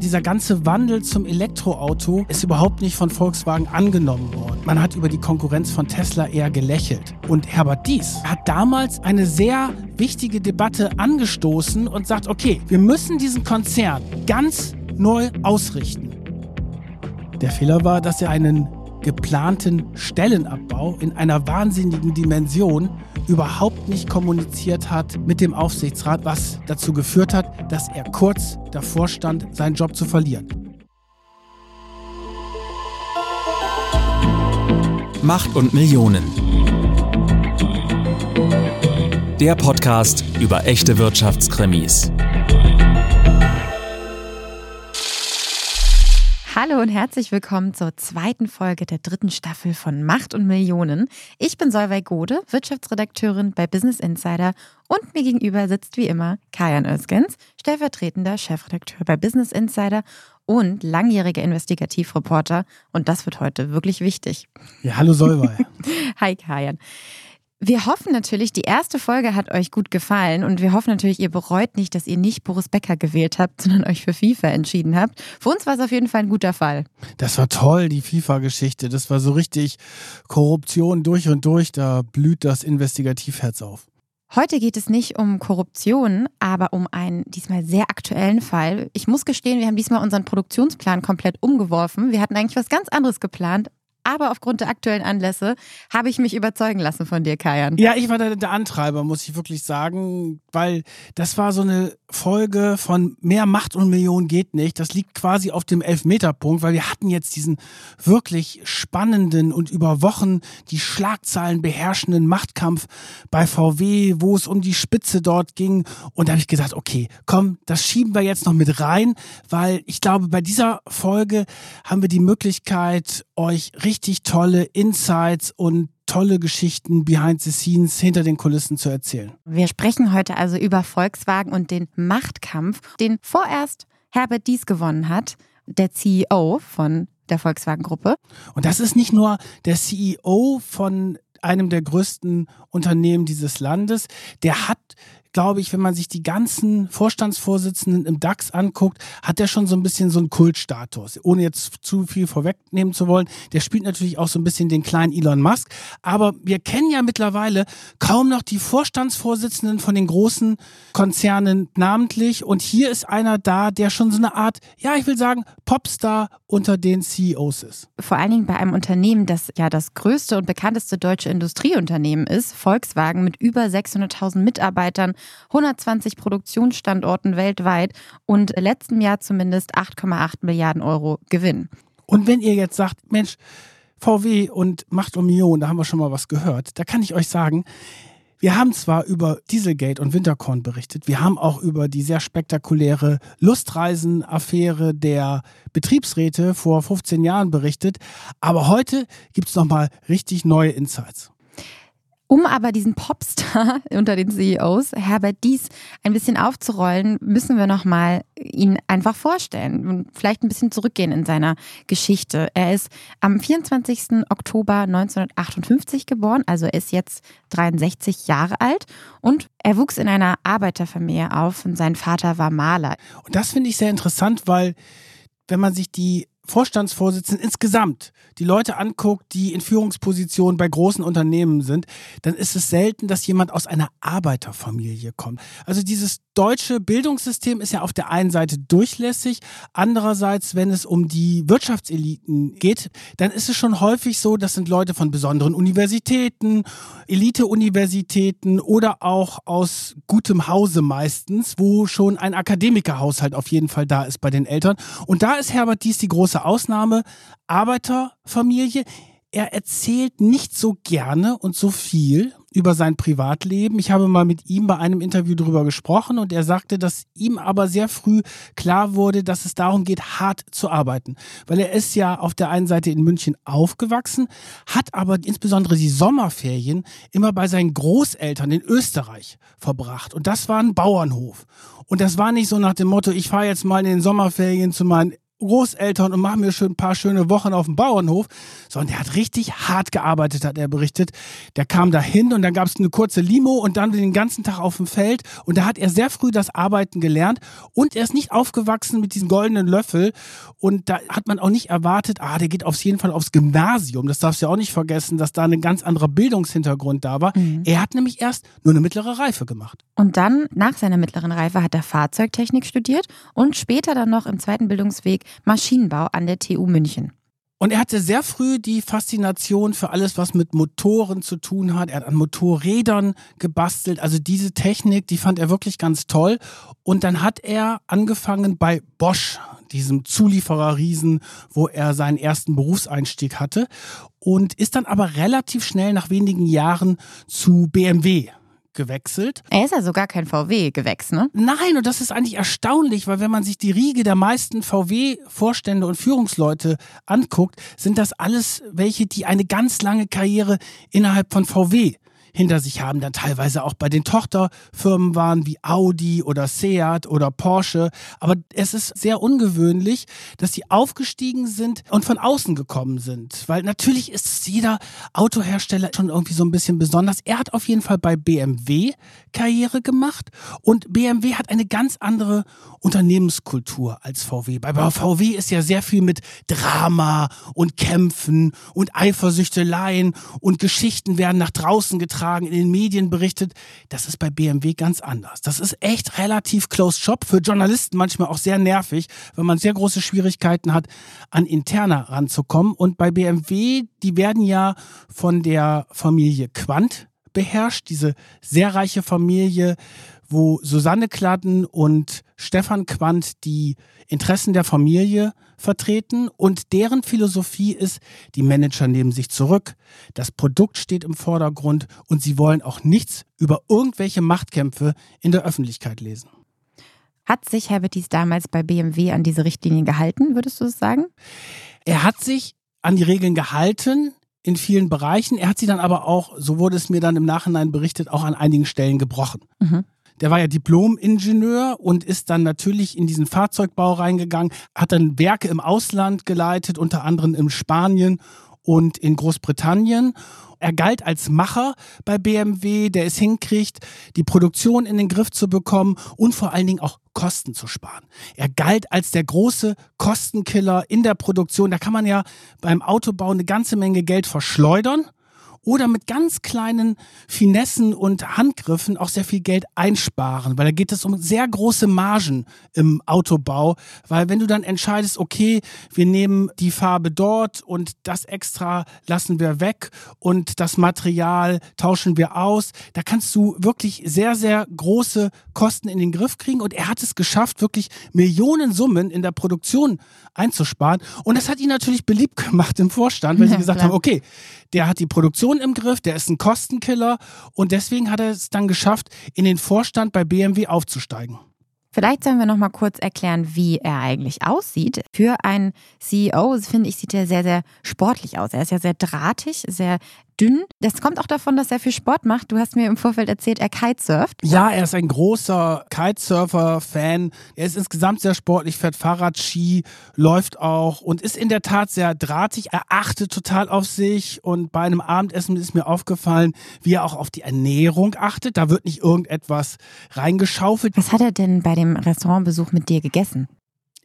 Dieser ganze Wandel zum Elektroauto ist überhaupt nicht von Volkswagen angenommen worden. Man hat über die Konkurrenz von Tesla eher gelächelt. Und Herbert Dies hat damals eine sehr wichtige Debatte angestoßen und sagt, okay, wir müssen diesen Konzern ganz neu ausrichten. Der Fehler war, dass er einen geplanten Stellenabbau in einer wahnsinnigen Dimension überhaupt nicht kommuniziert hat mit dem Aufsichtsrat, was dazu geführt hat, dass er kurz davor stand, seinen Job zu verlieren. Macht und Millionen. Der Podcast über echte Wirtschaftskrimis. Hallo und herzlich willkommen zur zweiten Folge der dritten Staffel von Macht und Millionen. Ich bin Solveig Gode, Wirtschaftsredakteurin bei Business Insider und mir gegenüber sitzt wie immer Kajan Özgens, stellvertretender Chefredakteur bei Business Insider und langjähriger Investigativreporter. Und das wird heute wirklich wichtig. Ja, hallo Solveig. Hi Kajan. Wir hoffen natürlich, die erste Folge hat euch gut gefallen und wir hoffen natürlich, ihr bereut nicht, dass ihr nicht Boris Becker gewählt habt, sondern euch für FIFA entschieden habt. Für uns war es auf jeden Fall ein guter Fall. Das war toll, die FIFA-Geschichte. Das war so richtig Korruption durch und durch. Da blüht das Investigativherz auf. Heute geht es nicht um Korruption, aber um einen diesmal sehr aktuellen Fall. Ich muss gestehen, wir haben diesmal unseren Produktionsplan komplett umgeworfen. Wir hatten eigentlich was ganz anderes geplant, aber aufgrund der aktuellen Anlässe habe ich mich überzeugen lassen von dir, Kajan. Ja, ich war der, der, Antreiber, muss ich wirklich sagen, weil das war so eine Folge von mehr Macht und Millionen geht nicht. Das liegt quasi auf dem Elfmeterpunkt, weil wir hatten jetzt diesen wirklich spannenden und über Wochen die Schlagzeilen beherrschenden Machtkampf bei VW, wo es um die Spitze dort ging. Und da habe ich gesagt, okay, komm, das schieben wir jetzt noch mit rein, weil ich glaube, bei dieser Folge haben wir die Möglichkeit, euch richtig richtig tolle Insights und tolle Geschichten behind the scenes hinter den Kulissen zu erzählen. Wir sprechen heute also über Volkswagen und den Machtkampf, den vorerst Herbert Dies gewonnen hat, der CEO von der Volkswagen-Gruppe. Und das ist nicht nur der CEO von einem der größten Unternehmen dieses Landes, der hat glaube ich, wenn man sich die ganzen Vorstandsvorsitzenden im DAX anguckt, hat der schon so ein bisschen so einen Kultstatus. Ohne jetzt zu viel vorwegnehmen zu wollen. Der spielt natürlich auch so ein bisschen den kleinen Elon Musk. Aber wir kennen ja mittlerweile kaum noch die Vorstandsvorsitzenden von den großen Konzernen namentlich. Und hier ist einer da, der schon so eine Art, ja, ich will sagen, Popstar unter den CEOs ist. Vor allen Dingen bei einem Unternehmen, das ja das größte und bekannteste deutsche Industrieunternehmen ist, Volkswagen mit über 600.000 Mitarbeitern 120 Produktionsstandorten weltweit und letztem Jahr zumindest 8,8 Milliarden Euro Gewinn. Und wenn ihr jetzt sagt, Mensch, VW und Macht um Millionen, da haben wir schon mal was gehört, da kann ich euch sagen, wir haben zwar über Dieselgate und Winterkorn berichtet, wir haben auch über die sehr spektakuläre Lustreisen-Affäre der Betriebsräte vor 15 Jahren berichtet, aber heute gibt es nochmal richtig neue Insights. Um aber diesen Popstar unter den CEOs, Herbert Dies, ein bisschen aufzurollen, müssen wir nochmal ihn einfach vorstellen und vielleicht ein bisschen zurückgehen in seiner Geschichte. Er ist am 24. Oktober 1958 geboren, also er ist jetzt 63 Jahre alt und er wuchs in einer Arbeiterfamilie auf und sein Vater war Maler. Und das finde ich sehr interessant, weil wenn man sich die Vorstandsvorsitzenden insgesamt die Leute anguckt, die in Führungspositionen bei großen Unternehmen sind, dann ist es selten, dass jemand aus einer Arbeiterfamilie kommt. Also dieses deutsche Bildungssystem ist ja auf der einen Seite durchlässig, andererseits, wenn es um die Wirtschaftseliten geht, dann ist es schon häufig so, das sind Leute von besonderen Universitäten, Elite-Universitäten oder auch aus gutem Hause meistens, wo schon ein Akademikerhaushalt auf jeden Fall da ist bei den Eltern. Und da ist Herbert Dies die große Ausnahme. Arbeiterfamilie. Er erzählt nicht so gerne und so viel über sein Privatleben. Ich habe mal mit ihm bei einem Interview darüber gesprochen und er sagte, dass ihm aber sehr früh klar wurde, dass es darum geht, hart zu arbeiten. Weil er ist ja auf der einen Seite in München aufgewachsen, hat aber insbesondere die Sommerferien immer bei seinen Großeltern in Österreich verbracht. Und das war ein Bauernhof. Und das war nicht so nach dem Motto, ich fahre jetzt mal in den Sommerferien zu meinen Großeltern und mache mir schön ein paar schöne Wochen auf dem Bauernhof. Sondern der hat richtig hart gearbeitet, hat er berichtet. Der kam da hin und dann gab es eine kurze Limo und dann den ganzen Tag auf dem Feld. Und da hat er sehr früh das Arbeiten gelernt und er ist nicht aufgewachsen mit diesem goldenen Löffel. Und da hat man auch nicht erwartet, ah, der geht auf jeden Fall aufs Gymnasium. Das darfst du ja auch nicht vergessen, dass da ein ganz anderer Bildungshintergrund da war. Mhm. Er hat nämlich erst nur eine mittlere Reife gemacht. Und dann, nach seiner mittleren Reife, hat er Fahrzeugtechnik studiert und später dann noch im zweiten Bildungsweg Maschinenbau an der TU München. Und er hatte sehr früh die Faszination für alles, was mit Motoren zu tun hat. Er hat an Motorrädern gebastelt. Also diese Technik, die fand er wirklich ganz toll. Und dann hat er angefangen bei Bosch, diesem Zuliefererriesen, wo er seinen ersten Berufseinstieg hatte. Und ist dann aber relativ schnell nach wenigen Jahren zu BMW gewechselt. Er ist ja sogar kein VW gewechselt, ne? Nein, und das ist eigentlich erstaunlich, weil wenn man sich die Riege der meisten VW-Vorstände und Führungsleute anguckt, sind das alles welche, die eine ganz lange Karriere innerhalb von VW hinter sich haben, dann teilweise auch bei den Tochterfirmen waren wie Audi oder Seat oder Porsche. Aber es ist sehr ungewöhnlich, dass sie aufgestiegen sind und von außen gekommen sind. Weil natürlich ist jeder Autohersteller schon irgendwie so ein bisschen besonders. Er hat auf jeden Fall bei BMW Karriere gemacht und BMW hat eine ganz andere Unternehmenskultur als VW. Bei VW ist ja sehr viel mit Drama und Kämpfen und Eifersüchteleien und Geschichten werden nach draußen getragen, in den Medien berichtet. Das ist bei BMW ganz anders. Das ist echt relativ close shop, für Journalisten manchmal auch sehr nervig, wenn man sehr große Schwierigkeiten hat, an interner ranzukommen. Und bei BMW, die werden ja von der Familie Quandt beherrscht, diese sehr reiche Familie wo Susanne Kladden und Stefan Quandt die Interessen der Familie vertreten und deren Philosophie ist, die Manager nehmen sich zurück, das Produkt steht im Vordergrund und sie wollen auch nichts über irgendwelche Machtkämpfe in der Öffentlichkeit lesen. Hat sich Herbert Dies damals bei BMW an diese Richtlinien gehalten, würdest du es sagen? Er hat sich an die Regeln gehalten in vielen Bereichen. Er hat sie dann aber auch, so wurde es mir dann im Nachhinein berichtet, auch an einigen Stellen gebrochen. Mhm. Der war ja Diplom-Ingenieur und ist dann natürlich in diesen Fahrzeugbau reingegangen, hat dann Werke im Ausland geleitet, unter anderem in Spanien und in Großbritannien. Er galt als Macher bei BMW, der es hinkriegt, die Produktion in den Griff zu bekommen und vor allen Dingen auch Kosten zu sparen. Er galt als der große Kostenkiller in der Produktion. Da kann man ja beim Autobau eine ganze Menge Geld verschleudern oder mit ganz kleinen Finessen und Handgriffen auch sehr viel Geld einsparen, weil da geht es um sehr große Margen im Autobau, weil wenn du dann entscheidest, okay, wir nehmen die Farbe dort und das extra lassen wir weg und das Material tauschen wir aus, da kannst du wirklich sehr, sehr große Kosten in den Griff kriegen. Und er hat es geschafft, wirklich Millionen Summen in der Produktion einzusparen. Und das hat ihn natürlich beliebt gemacht im Vorstand, weil ja, sie gesagt klar. haben, okay, der hat die Produktion im Griff, der ist ein Kostenkiller und deswegen hat er es dann geschafft, in den Vorstand bei BMW aufzusteigen. Vielleicht sollen wir noch mal kurz erklären, wie er eigentlich aussieht. Für einen CEO, finde ich, sieht er sehr, sehr sportlich aus. Er ist ja sehr drahtig, sehr dünn. Das kommt auch davon, dass er viel Sport macht. Du hast mir im Vorfeld erzählt, er kitesurft. Ja, er ist ein großer Kitesurfer-Fan. Er ist insgesamt sehr sportlich, fährt Fahrrad, Ski, läuft auch und ist in der Tat sehr drahtig. Er achtet total auf sich und bei einem Abendessen ist mir aufgefallen, wie er auch auf die Ernährung achtet. Da wird nicht irgendetwas reingeschaufelt. Was hat er denn bei dem Restaurantbesuch mit dir gegessen?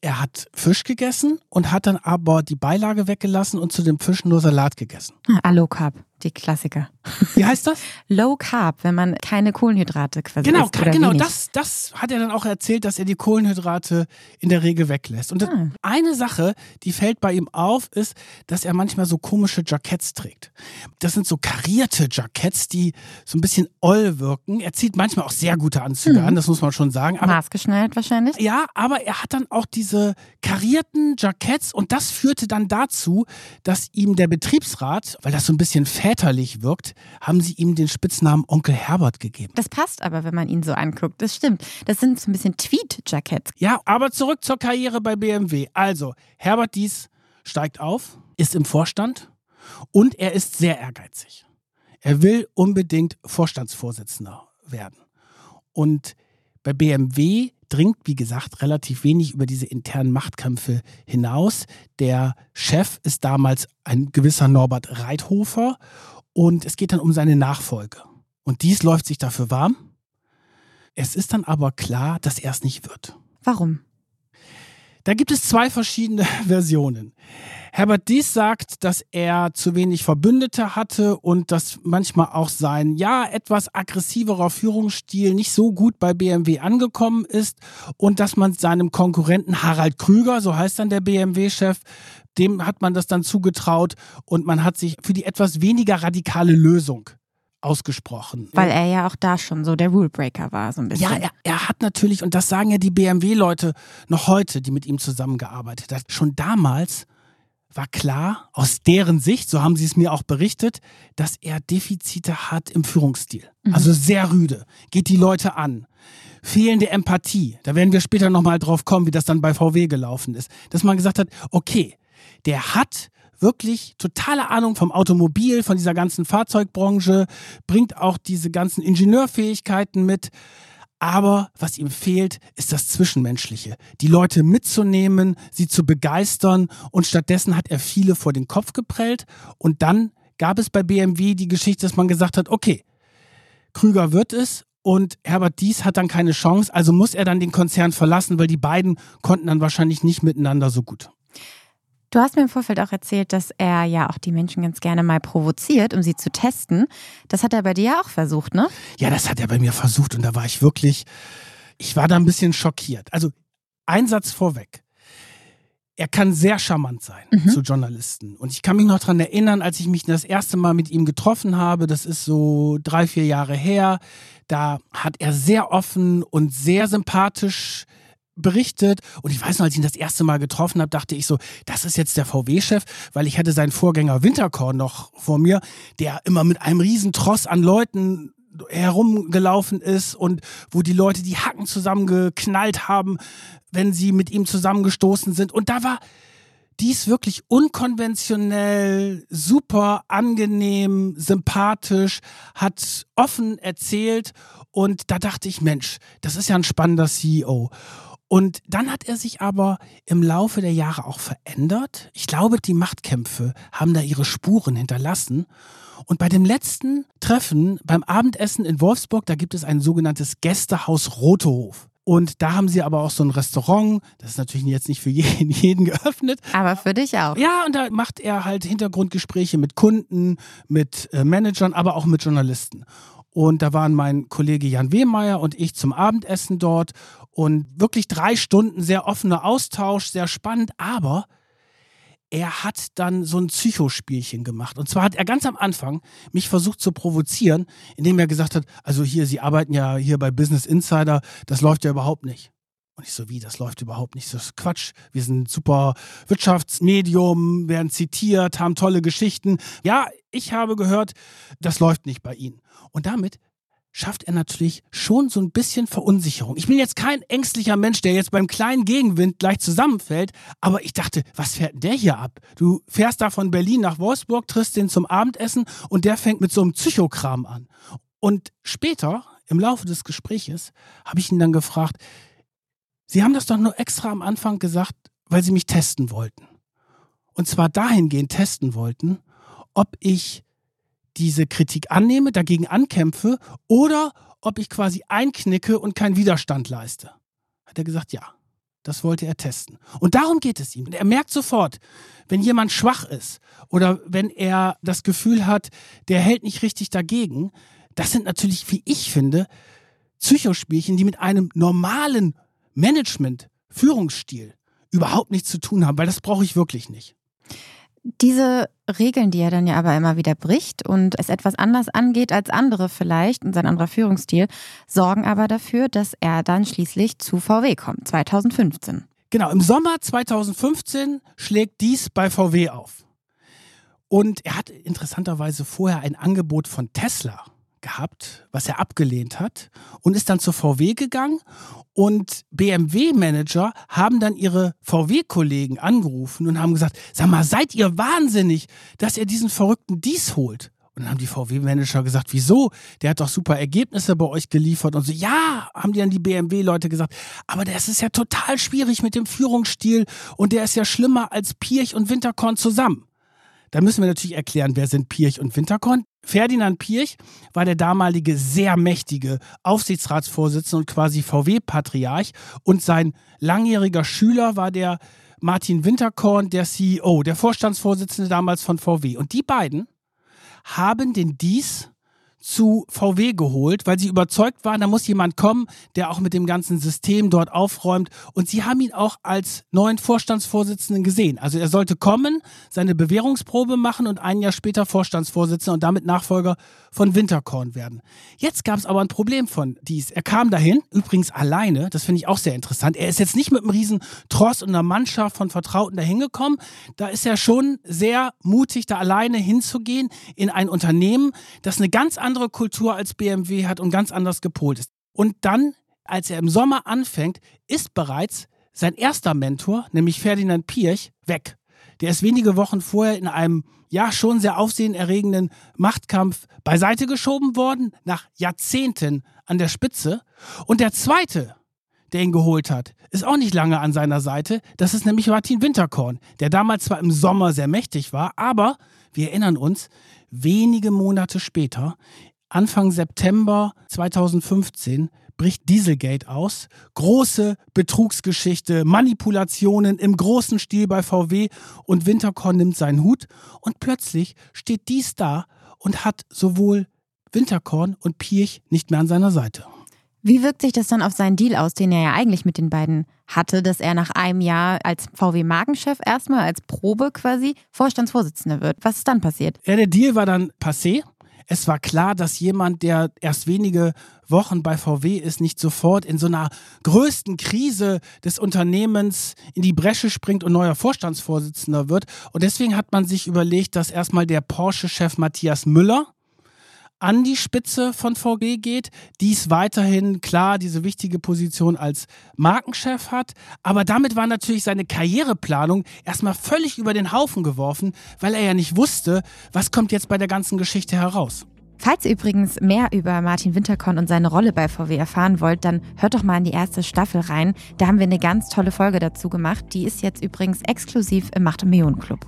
er hat Fisch gegessen und hat dann aber die Beilage weggelassen und zu dem Fisch nur Salat gegessen. Ah, Low Carb, die Klassiker. Wie heißt das? Low Carb, wenn man keine Kohlenhydrate quasi genau, isst. Oder genau, wenig. das, das hat er dann auch erzählt, dass er die Kohlenhydrate in der Regel weglässt. Und ah. eine Sache, die fällt bei ihm auf, ist, dass er manchmal so komische Jacketts trägt. Das sind so karierte Jacketts, die so ein bisschen oll wirken. Er zieht manchmal auch sehr gute Anzüge mhm. an, das muss man schon sagen. Aber, Maßgeschneidert wahrscheinlich. Ja, aber er hat dann auch diese karierten Jacketts und das führte dann dazu, dass ihm der Betriebsrat, weil das so ein bisschen väterlich wirkt, haben sie ihm den Spitznamen Onkel Herbert gegeben. Das passt aber, wenn man ihn so anguckt. Das stimmt. Das sind so ein bisschen Tweed-Jacketts. Ja, aber zurück zur Karriere bei BMW. Also, Herbert Dies steigt auf, ist im Vorstand und er ist sehr ehrgeizig. Er will unbedingt Vorstandsvorsitzender werden. Und bei BMW, dringt, wie gesagt, relativ wenig über diese internen Machtkämpfe hinaus. Der Chef ist damals ein gewisser Norbert Reithofer und es geht dann um seine Nachfolge. Und dies läuft sich dafür warm. Es ist dann aber klar, dass er es nicht wird. Warum? Da gibt es zwei verschiedene Versionen. Herbert Dies sagt, dass er zu wenig Verbündete hatte und dass manchmal auch sein, ja, etwas aggressiverer Führungsstil nicht so gut bei BMW angekommen ist und dass man seinem Konkurrenten Harald Krüger, so heißt dann der BMW-Chef, dem hat man das dann zugetraut und man hat sich für die etwas weniger radikale Lösung ausgesprochen. Weil er ja auch da schon so der Rulebreaker war, so ein bisschen. Ja, er, er hat natürlich, und das sagen ja die BMW-Leute noch heute, die mit ihm zusammengearbeitet haben, schon damals war klar, aus deren Sicht, so haben sie es mir auch berichtet, dass er Defizite hat im Führungsstil. Mhm. Also sehr rüde, geht die Leute an. Fehlende Empathie, da werden wir später nochmal drauf kommen, wie das dann bei VW gelaufen ist. Dass man gesagt hat, okay, der hat wirklich totale Ahnung vom Automobil, von dieser ganzen Fahrzeugbranche, bringt auch diese ganzen Ingenieurfähigkeiten mit. Aber was ihm fehlt, ist das Zwischenmenschliche. Die Leute mitzunehmen, sie zu begeistern. Und stattdessen hat er viele vor den Kopf geprellt. Und dann gab es bei BMW die Geschichte, dass man gesagt hat, okay, Krüger wird es und Herbert Dies hat dann keine Chance, also muss er dann den Konzern verlassen, weil die beiden konnten dann wahrscheinlich nicht miteinander so gut. Du hast mir im Vorfeld auch erzählt, dass er ja auch die Menschen ganz gerne mal provoziert, um sie zu testen. Das hat er bei dir ja auch versucht, ne? Ja, das hat er bei mir versucht und da war ich wirklich, ich war da ein bisschen schockiert. Also ein Satz vorweg. Er kann sehr charmant sein mhm. zu Journalisten. Und ich kann mich noch daran erinnern, als ich mich das erste Mal mit ihm getroffen habe, das ist so drei, vier Jahre her, da hat er sehr offen und sehr sympathisch berichtet. Und ich weiß noch, als ich ihn das erste Mal getroffen habe, dachte ich so, das ist jetzt der VW-Chef, weil ich hatte seinen Vorgänger Winterkorn noch vor mir, der immer mit einem riesen Tross an Leuten herumgelaufen ist und wo die Leute die Hacken zusammengeknallt haben, wenn sie mit ihm zusammengestoßen sind. Und da war dies wirklich unkonventionell, super angenehm, sympathisch, hat offen erzählt. Und da dachte ich, Mensch, das ist ja ein spannender CEO. Und dann hat er sich aber im Laufe der Jahre auch verändert. Ich glaube, die Machtkämpfe haben da ihre Spuren hinterlassen. Und bei dem letzten Treffen beim Abendessen in Wolfsburg, da gibt es ein sogenanntes Gästehaus Rotehof. Und da haben sie aber auch so ein Restaurant. Das ist natürlich jetzt nicht für jeden, jeden geöffnet. Aber für dich auch. Ja, und da macht er halt Hintergrundgespräche mit Kunden, mit äh, Managern, aber auch mit Journalisten. Und da waren mein Kollege Jan Wehmeier und ich zum Abendessen dort. Und wirklich drei Stunden sehr offener Austausch, sehr spannend. Aber er hat dann so ein Psychospielchen gemacht. Und zwar hat er ganz am Anfang mich versucht zu provozieren, indem er gesagt hat, also hier, Sie arbeiten ja hier bei Business Insider, das läuft ja überhaupt nicht. Und ich so, wie, das läuft überhaupt nicht. Das ist Quatsch. Wir sind super Wirtschaftsmedium, werden zitiert, haben tolle Geschichten. Ja, ich habe gehört, das läuft nicht bei Ihnen. Und damit schafft er natürlich schon so ein bisschen Verunsicherung. Ich bin jetzt kein ängstlicher Mensch, der jetzt beim kleinen Gegenwind gleich zusammenfällt, aber ich dachte, was fährt denn der hier ab? Du fährst da von Berlin nach Wolfsburg, triffst den zum Abendessen und der fängt mit so einem Psychokram an. Und später, im Laufe des Gespräches, habe ich ihn dann gefragt, Sie haben das doch nur extra am Anfang gesagt, weil Sie mich testen wollten. Und zwar dahingehend testen wollten, ob ich diese Kritik annehme, dagegen ankämpfe oder ob ich quasi einknicke und keinen Widerstand leiste. Hat er gesagt, ja. Das wollte er testen. Und darum geht es ihm. Er merkt sofort, wenn jemand schwach ist oder wenn er das Gefühl hat, der hält nicht richtig dagegen. Das sind natürlich, wie ich finde, Psychospielchen, die mit einem normalen Management, Führungsstil überhaupt nichts zu tun haben, weil das brauche ich wirklich nicht. Diese Regeln, die er dann ja aber immer wieder bricht und es etwas anders angeht als andere vielleicht und sein anderer Führungsstil, sorgen aber dafür, dass er dann schließlich zu VW kommt, 2015. Genau, im Sommer 2015 schlägt dies bei VW auf. Und er hat interessanterweise vorher ein Angebot von Tesla gehabt, was er abgelehnt hat und ist dann zur VW gegangen und BMW-Manager haben dann ihre VW-Kollegen angerufen und haben gesagt, sag mal, seid ihr wahnsinnig, dass ihr diesen verrückten Dies holt? Und dann haben die VW-Manager gesagt, wieso? Der hat doch super Ergebnisse bei euch geliefert. Und so, ja, haben die dann die BMW-Leute gesagt. Aber das ist ja total schwierig mit dem Führungsstil und der ist ja schlimmer als Pirch und Winterkorn zusammen. Da müssen wir natürlich erklären, wer sind Pirch und Winterkorn. Ferdinand Pirch war der damalige sehr mächtige Aufsichtsratsvorsitzende und quasi VW-Patriarch und sein langjähriger Schüler war der Martin Winterkorn, der CEO, der Vorstandsvorsitzende damals von VW. Und die beiden haben den Dies zu VW geholt, weil sie überzeugt waren, da muss jemand kommen, der auch mit dem ganzen System dort aufräumt. Und sie haben ihn auch als neuen Vorstandsvorsitzenden gesehen. Also er sollte kommen, seine Bewährungsprobe machen und ein Jahr später Vorstandsvorsitzender und damit Nachfolger von Winterkorn werden. Jetzt gab es aber ein Problem von dies. Er kam dahin, übrigens alleine, das finde ich auch sehr interessant. Er ist jetzt nicht mit einem riesen Tross und einer Mannschaft von Vertrauten dahin gekommen. Da ist er schon sehr mutig, da alleine hinzugehen in ein Unternehmen, das eine ganz andere andere Kultur als BMW hat und ganz anders gepolt ist. Und dann, als er im Sommer anfängt, ist bereits sein erster Mentor, nämlich Ferdinand Pirch, weg. Der ist wenige Wochen vorher in einem ja schon sehr aufsehenerregenden Machtkampf beiseite geschoben worden, nach Jahrzehnten an der Spitze. Und der zweite, der ihn geholt hat, ist auch nicht lange an seiner Seite. Das ist nämlich Martin Winterkorn, der damals zwar im Sommer sehr mächtig war, aber wir erinnern uns, wenige Monate später, Anfang September 2015, bricht Dieselgate aus. Große Betrugsgeschichte, Manipulationen im großen Stil bei VW und Winterkorn nimmt seinen Hut und plötzlich steht dies da und hat sowohl Winterkorn und Pirch nicht mehr an seiner Seite. Wie wirkt sich das dann auf seinen Deal aus, den er ja eigentlich mit den beiden hatte, dass er nach einem Jahr als VW-Markenchef erstmal als Probe quasi Vorstandsvorsitzender wird? Was ist dann passiert? Ja, der Deal war dann passé. Es war klar, dass jemand, der erst wenige Wochen bei VW ist, nicht sofort in so einer größten Krise des Unternehmens in die Bresche springt und neuer Vorstandsvorsitzender wird. Und deswegen hat man sich überlegt, dass erstmal der Porsche-Chef Matthias Müller an die Spitze von VW geht, dies weiterhin klar diese wichtige Position als Markenchef hat, aber damit war natürlich seine Karriereplanung erstmal völlig über den Haufen geworfen, weil er ja nicht wusste, was kommt jetzt bei der ganzen Geschichte heraus. Falls ihr übrigens mehr über Martin Winterkorn und seine Rolle bei VW erfahren wollt, dann hört doch mal in die erste Staffel rein. Da haben wir eine ganz tolle Folge dazu gemacht. Die ist jetzt übrigens exklusiv im Macht Millionen Club.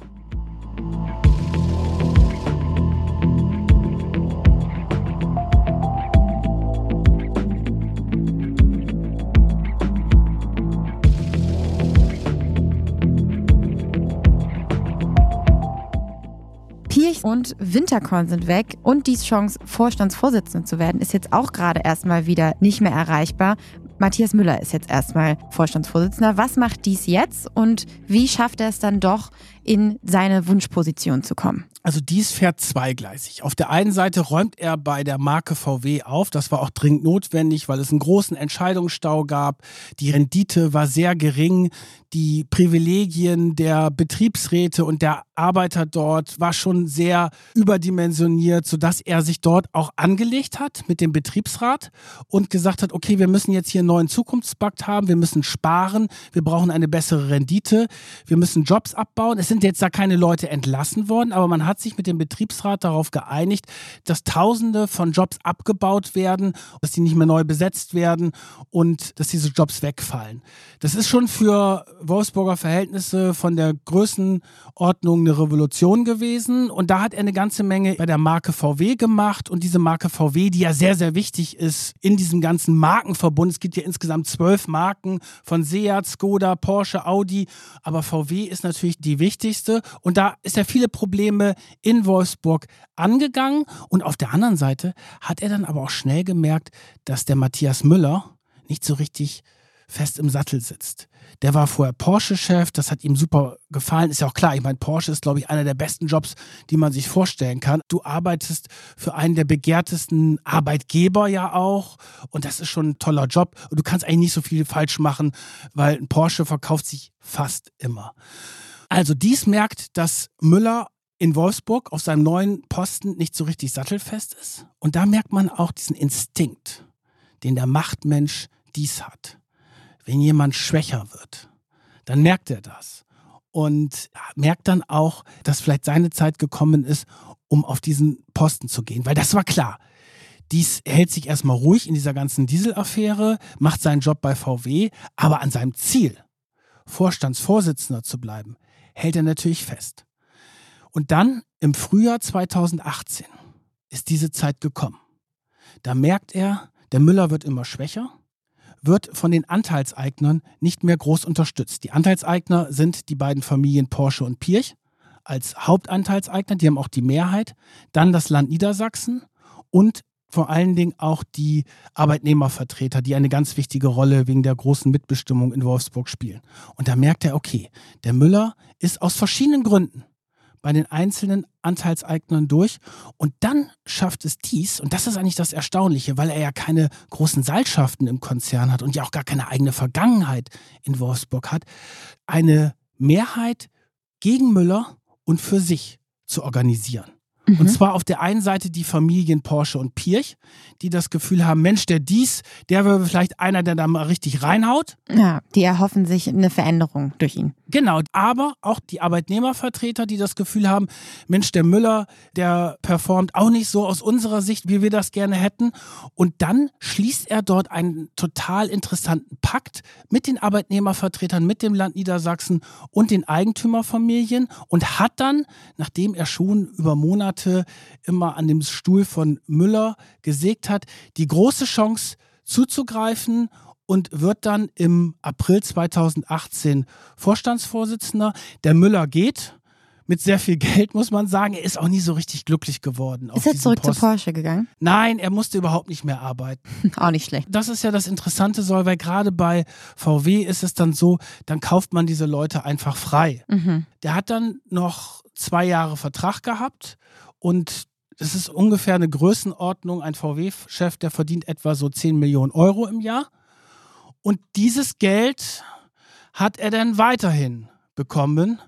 Pirch und Winterkorn sind weg und die Chance, Vorstandsvorsitzende zu werden, ist jetzt auch gerade erstmal wieder nicht mehr erreichbar. Matthias Müller ist jetzt erstmal Vorstandsvorsitzender. Was macht dies jetzt und wie schafft er es dann doch, in seine Wunschposition zu kommen? Also dies fährt zweigleisig. Auf der einen Seite räumt er bei der Marke VW auf. Das war auch dringend notwendig, weil es einen großen Entscheidungsstau gab. Die Rendite war sehr gering. Die Privilegien der Betriebsräte und der Arbeiter dort war schon sehr überdimensioniert, sodass er sich dort auch angelegt hat mit dem Betriebsrat und gesagt hat, okay, wir müssen jetzt hier einen neuen Zukunftspakt haben, wir müssen sparen, wir brauchen eine bessere Rendite, wir müssen Jobs abbauen. Es sind jetzt da keine Leute entlassen worden, aber man hat sich mit dem Betriebsrat darauf geeinigt, dass Tausende von Jobs abgebaut werden, dass die nicht mehr neu besetzt werden und dass diese Jobs wegfallen. Das ist schon für Wolfsburger Verhältnisse von der Größenordnung eine Revolution gewesen. Und da hat er eine ganze Menge bei der Marke VW gemacht. Und diese Marke VW, die ja sehr, sehr wichtig ist in diesem ganzen Markenverbund. Es gibt ja insgesamt zwölf Marken von Seat, Skoda, Porsche, Audi. Aber VW ist natürlich die wichtigste. Und da ist er viele Probleme in Wolfsburg angegangen. Und auf der anderen Seite hat er dann aber auch schnell gemerkt, dass der Matthias Müller nicht so richtig fest im Sattel sitzt. Der war vorher Porsche-Chef, das hat ihm super gefallen. Ist ja auch klar, ich meine, Porsche ist, glaube ich, einer der besten Jobs, die man sich vorstellen kann. Du arbeitest für einen der begehrtesten Arbeitgeber ja auch und das ist schon ein toller Job. Und du kannst eigentlich nicht so viel falsch machen, weil ein Porsche verkauft sich fast immer. Also dies merkt, dass Müller in Wolfsburg auf seinem neuen Posten nicht so richtig sattelfest ist. Und da merkt man auch diesen Instinkt, den der Machtmensch dies hat wenn jemand schwächer wird, dann merkt er das und merkt dann auch, dass vielleicht seine Zeit gekommen ist, um auf diesen Posten zu gehen, weil das war klar. Dies hält sich erstmal ruhig in dieser ganzen Dieselaffäre, macht seinen Job bei VW, aber an seinem Ziel, Vorstandsvorsitzender zu bleiben, hält er natürlich fest. Und dann im Frühjahr 2018 ist diese Zeit gekommen. Da merkt er, der Müller wird immer schwächer, wird von den Anteilseignern nicht mehr groß unterstützt. Die Anteilseigner sind die beiden Familien Porsche und Pirch als Hauptanteilseigner, die haben auch die Mehrheit, dann das Land Niedersachsen und vor allen Dingen auch die Arbeitnehmervertreter, die eine ganz wichtige Rolle wegen der großen Mitbestimmung in Wolfsburg spielen. Und da merkt er, okay, der Müller ist aus verschiedenen Gründen bei den einzelnen Anteilseignern durch. Und dann schafft es dies, und das ist eigentlich das Erstaunliche, weil er ja keine großen Seilschaften im Konzern hat und ja auch gar keine eigene Vergangenheit in Wolfsburg hat, eine Mehrheit gegen Müller und für sich zu organisieren. Mhm. Und zwar auf der einen Seite die Familien Porsche und Pirch, die das Gefühl haben, Mensch, der dies, der wäre vielleicht einer, der da mal richtig reinhaut. Ja, die erhoffen sich eine Veränderung durch ihn. Genau, aber auch die Arbeitnehmervertreter, die das Gefühl haben, Mensch, der Müller, der performt auch nicht so aus unserer Sicht, wie wir das gerne hätten. Und dann schließt er dort einen total interessanten Pakt mit den Arbeitnehmervertretern, mit dem Land Niedersachsen und den Eigentümerfamilien und hat dann, nachdem er schon über Monate immer an dem Stuhl von Müller gesägt hat, die große Chance zuzugreifen und wird dann im April 2018 Vorstandsvorsitzender. Der Müller geht mit sehr viel Geld, muss man sagen. Er ist auch nie so richtig glücklich geworden. Ist er zurück Post. zu Porsche gegangen? Nein, er musste überhaupt nicht mehr arbeiten. auch nicht schlecht. Das ist ja das Interessante, soll, weil gerade bei VW ist es dann so, dann kauft man diese Leute einfach frei. Mhm. Der hat dann noch zwei Jahre Vertrag gehabt und es ist ungefähr eine Größenordnung. Ein VW-Chef, der verdient etwa so 10 Millionen Euro im Jahr. Und dieses Geld hat er dann weiterhin bekommen.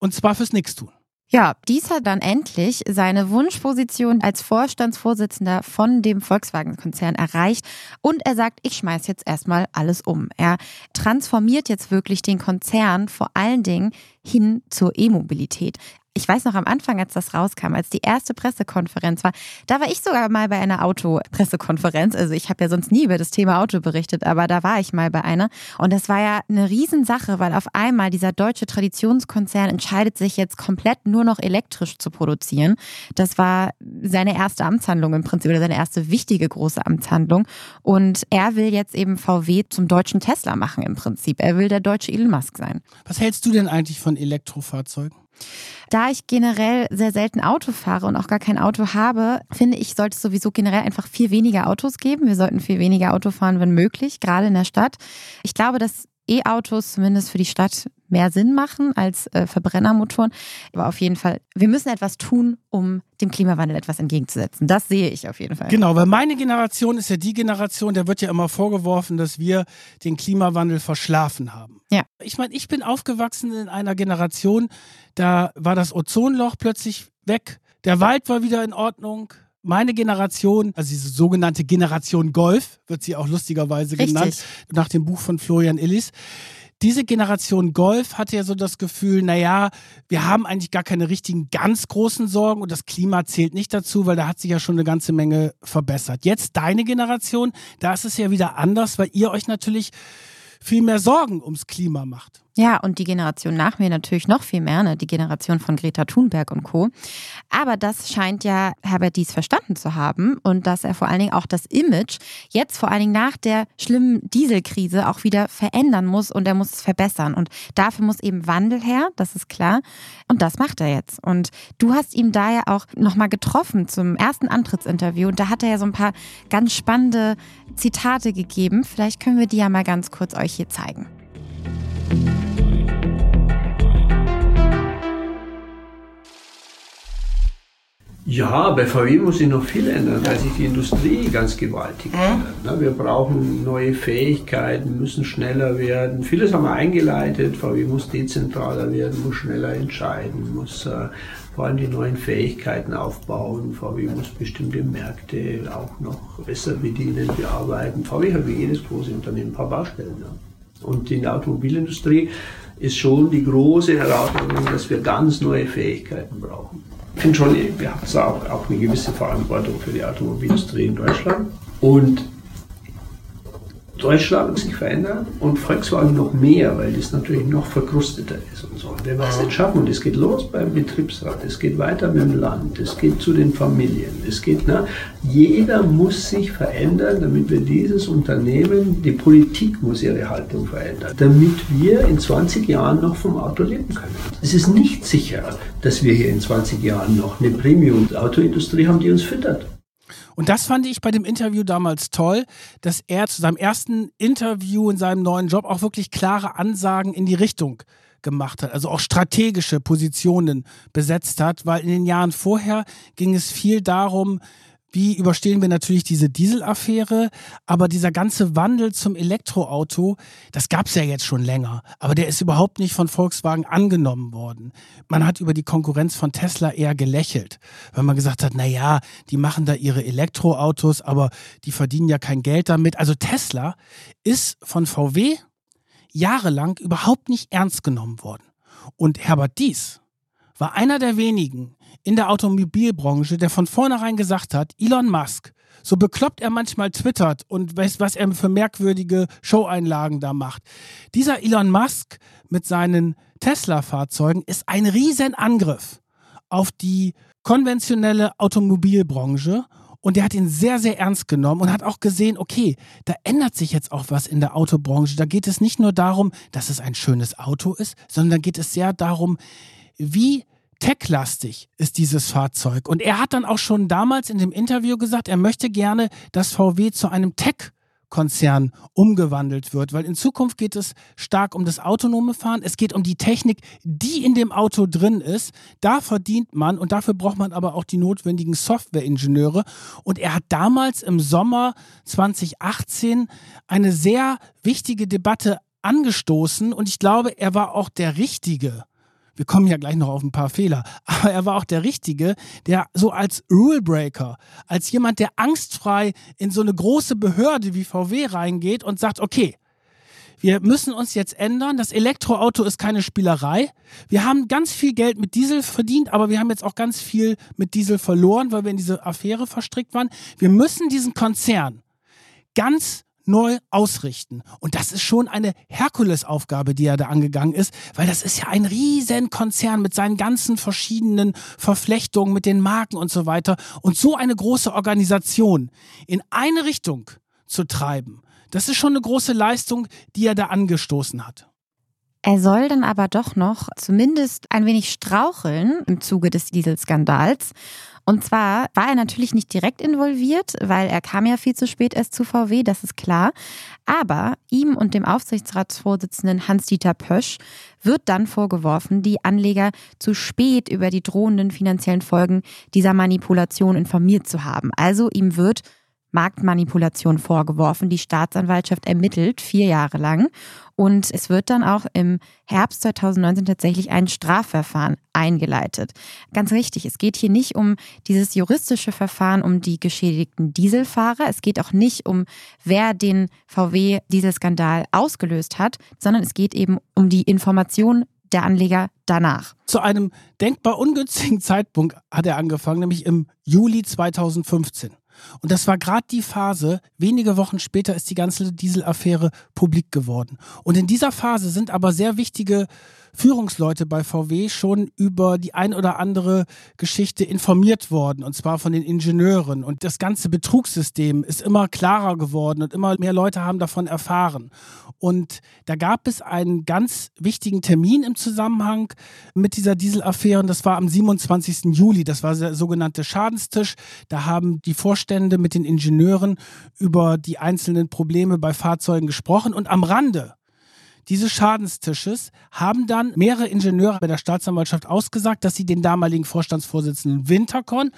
Und zwar fürs Nichtstun. Ja, dies hat dann endlich seine Wunschposition als Vorstandsvorsitzender von dem Volkswagen-Konzern erreicht und er sagt, ich schmeiß jetzt erstmal alles um. Er transformiert jetzt wirklich den Konzern vor allen Dingen hin zur E-Mobilität ich weiß noch am Anfang, als das rauskam, als die erste Pressekonferenz war, da war ich sogar mal bei einer Autopressekonferenz. Also ich habe ja sonst nie über das Thema Auto berichtet, aber da war ich mal bei einer. Und das war ja eine Riesensache, weil auf einmal dieser deutsche Traditionskonzern entscheidet sich jetzt komplett nur noch elektrisch zu produzieren. Das war seine erste Amtshandlung im Prinzip oder seine erste wichtige große Amtshandlung. Und er will jetzt eben VW zum deutschen Tesla machen im Prinzip. Er will der deutsche Elon Musk sein. Was hältst du denn eigentlich von Elektrofahrzeugen? Da ich generell sehr selten Auto fahre und auch gar kein Auto habe, finde ich, sollte es sowieso generell einfach viel weniger Autos geben. Wir sollten viel weniger Auto fahren, wenn möglich, gerade in der Stadt. Ich glaube, dass E-Autos zumindest für die Stadt mehr Sinn machen als äh, Verbrennermotoren. Aber auf jeden Fall, wir müssen etwas tun, um dem Klimawandel etwas entgegenzusetzen. Das sehe ich auf jeden Fall. Genau, weil meine Generation ist ja die Generation, der wird ja immer vorgeworfen, dass wir den Klimawandel verschlafen haben. Ja. Ich meine, ich bin aufgewachsen in einer Generation, da war das Ozonloch plötzlich weg, der Wald war wieder in Ordnung, meine Generation, also diese sogenannte Generation Golf, wird sie auch lustigerweise Richtig. genannt, nach dem Buch von Florian Illis. Diese Generation Golf hatte ja so das Gefühl, naja, wir haben eigentlich gar keine richtigen ganz großen Sorgen und das Klima zählt nicht dazu, weil da hat sich ja schon eine ganze Menge verbessert. Jetzt deine Generation, da ist es ja wieder anders, weil ihr euch natürlich viel mehr Sorgen ums Klima macht. Ja, und die Generation nach mir natürlich noch viel mehr, ne? die Generation von Greta Thunberg und Co. Aber das scheint ja Herbert Dies verstanden zu haben und dass er vor allen Dingen auch das Image jetzt vor allen Dingen nach der schlimmen Dieselkrise auch wieder verändern muss und er muss es verbessern. Und dafür muss eben Wandel her, das ist klar. Und das macht er jetzt. Und du hast ihn da ja auch nochmal getroffen zum ersten Antrittsinterview und da hat er ja so ein paar ganz spannende Zitate gegeben. Vielleicht können wir die ja mal ganz kurz euch hier zeigen. Ja, bei VW muss sich noch viel ändern, weil sich die Industrie ganz gewaltig ändert. Wir brauchen neue Fähigkeiten, müssen schneller werden. Vieles haben wir eingeleitet. VW muss dezentraler werden, muss schneller entscheiden, muss äh, vor allem die neuen Fähigkeiten aufbauen. VW muss bestimmte Märkte auch noch besser bedienen, bearbeiten. VW hat wie jedes große Unternehmen ein paar Baustellen. Und in der Automobilindustrie ist schon die große Herausforderung, dass wir ganz neue Fähigkeiten brauchen. Ich finde schon, wir haben auch, auch eine gewisse Verantwortung für die Automobilindustrie in Deutschland. Und Deutschland sich verändern und Volkswagen noch mehr, weil das natürlich noch verkrusteter ist und so. Und wenn wir es nicht schaffen, und es geht los beim Betriebsrat, es geht weiter mit dem Land, es geht zu den Familien, es geht, na, jeder muss sich verändern, damit wir dieses Unternehmen, die Politik muss ihre Haltung verändern, damit wir in 20 Jahren noch vom Auto leben können. Es ist nicht sicher, dass wir hier in 20 Jahren noch eine Premium-Autoindustrie haben, die uns füttert. Und das fand ich bei dem Interview damals toll, dass er zu seinem ersten Interview in seinem neuen Job auch wirklich klare Ansagen in die Richtung gemacht hat, also auch strategische Positionen besetzt hat, weil in den Jahren vorher ging es viel darum, wie überstehen wir natürlich diese Dieselaffäre, aber dieser ganze Wandel zum Elektroauto, das gab es ja jetzt schon länger, aber der ist überhaupt nicht von Volkswagen angenommen worden. Man hat über die Konkurrenz von Tesla eher gelächelt, weil man gesagt hat, na ja, die machen da ihre Elektroautos, aber die verdienen ja kein Geld damit. Also Tesla ist von VW jahrelang überhaupt nicht ernst genommen worden. Und Herbert Dies war einer der wenigen, in der Automobilbranche, der von vornherein gesagt hat, Elon Musk, so bekloppt er manchmal twittert und weiß, was er für merkwürdige Showeinlagen da macht. Dieser Elon Musk mit seinen Tesla-Fahrzeugen ist ein Riesenangriff auf die konventionelle Automobilbranche und der hat ihn sehr, sehr ernst genommen und hat auch gesehen, okay, da ändert sich jetzt auch was in der Autobranche. Da geht es nicht nur darum, dass es ein schönes Auto ist, sondern da geht es sehr darum, wie techlastig ist dieses Fahrzeug. Und er hat dann auch schon damals in dem Interview gesagt, er möchte gerne, dass VW zu einem Tech Konzern umgewandelt wird, weil in Zukunft geht es stark um das autonome Fahren. Es geht um die Technik, die in dem Auto drin ist. Da verdient man und dafür braucht man aber auch die notwendigen Softwareingenieure. Und er hat damals im Sommer 2018 eine sehr wichtige Debatte angestoßen und ich glaube, er war auch der Richtige wir kommen ja gleich noch auf ein paar Fehler, aber er war auch der Richtige, der so als Rulebreaker, als jemand, der angstfrei in so eine große Behörde wie VW reingeht und sagt, okay, wir müssen uns jetzt ändern. Das Elektroauto ist keine Spielerei. Wir haben ganz viel Geld mit Diesel verdient, aber wir haben jetzt auch ganz viel mit Diesel verloren, weil wir in diese Affäre verstrickt waren. Wir müssen diesen Konzern ganz neu ausrichten. Und das ist schon eine Herkulesaufgabe, die er da angegangen ist, weil das ist ja ein Riesenkonzern mit seinen ganzen verschiedenen Verflechtungen, mit den Marken und so weiter. Und so eine große Organisation in eine Richtung zu treiben, das ist schon eine große Leistung, die er da angestoßen hat. Er soll dann aber doch noch zumindest ein wenig straucheln im Zuge des Dieselskandals. Und zwar war er natürlich nicht direkt involviert, weil er kam ja viel zu spät erst zu VW, das ist klar. Aber ihm und dem Aufsichtsratsvorsitzenden Hans-Dieter Pösch wird dann vorgeworfen, die Anleger zu spät über die drohenden finanziellen Folgen dieser Manipulation informiert zu haben. Also ihm wird Marktmanipulation vorgeworfen. Die Staatsanwaltschaft ermittelt vier Jahre lang. Und es wird dann auch im Herbst 2019 tatsächlich ein Strafverfahren eingeleitet. Ganz richtig, es geht hier nicht um dieses juristische Verfahren um die geschädigten Dieselfahrer. Es geht auch nicht um, wer den VW-Dieselskandal ausgelöst hat, sondern es geht eben um die Information der Anleger danach. Zu einem denkbar ungünstigen Zeitpunkt hat er angefangen, nämlich im Juli 2015. Und das war gerade die Phase, wenige Wochen später ist die ganze Dieselaffäre publik geworden. Und in dieser Phase sind aber sehr wichtige Führungsleute bei VW schon über die ein oder andere Geschichte informiert worden, und zwar von den Ingenieuren. Und das ganze Betrugssystem ist immer klarer geworden und immer mehr Leute haben davon erfahren. Und da gab es einen ganz wichtigen Termin im Zusammenhang mit dieser Dieselaffäre. Und das war am 27. Juli. Das war der sogenannte Schadenstisch. Da haben die Vorstände mit den Ingenieuren über die einzelnen Probleme bei Fahrzeugen gesprochen. Und am Rande dieses Schadenstisches haben dann mehrere Ingenieure bei der Staatsanwaltschaft ausgesagt, dass sie den damaligen Vorstandsvorsitzenden Winterkorn,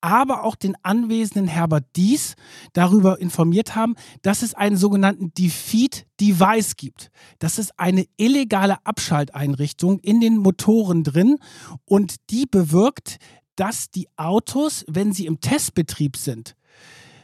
aber auch den anwesenden Herbert Dies darüber informiert haben, dass es einen sogenannten Defeat Device gibt. Das ist eine illegale Abschalteinrichtung in den Motoren drin und die bewirkt, dass die Autos, wenn sie im Testbetrieb sind,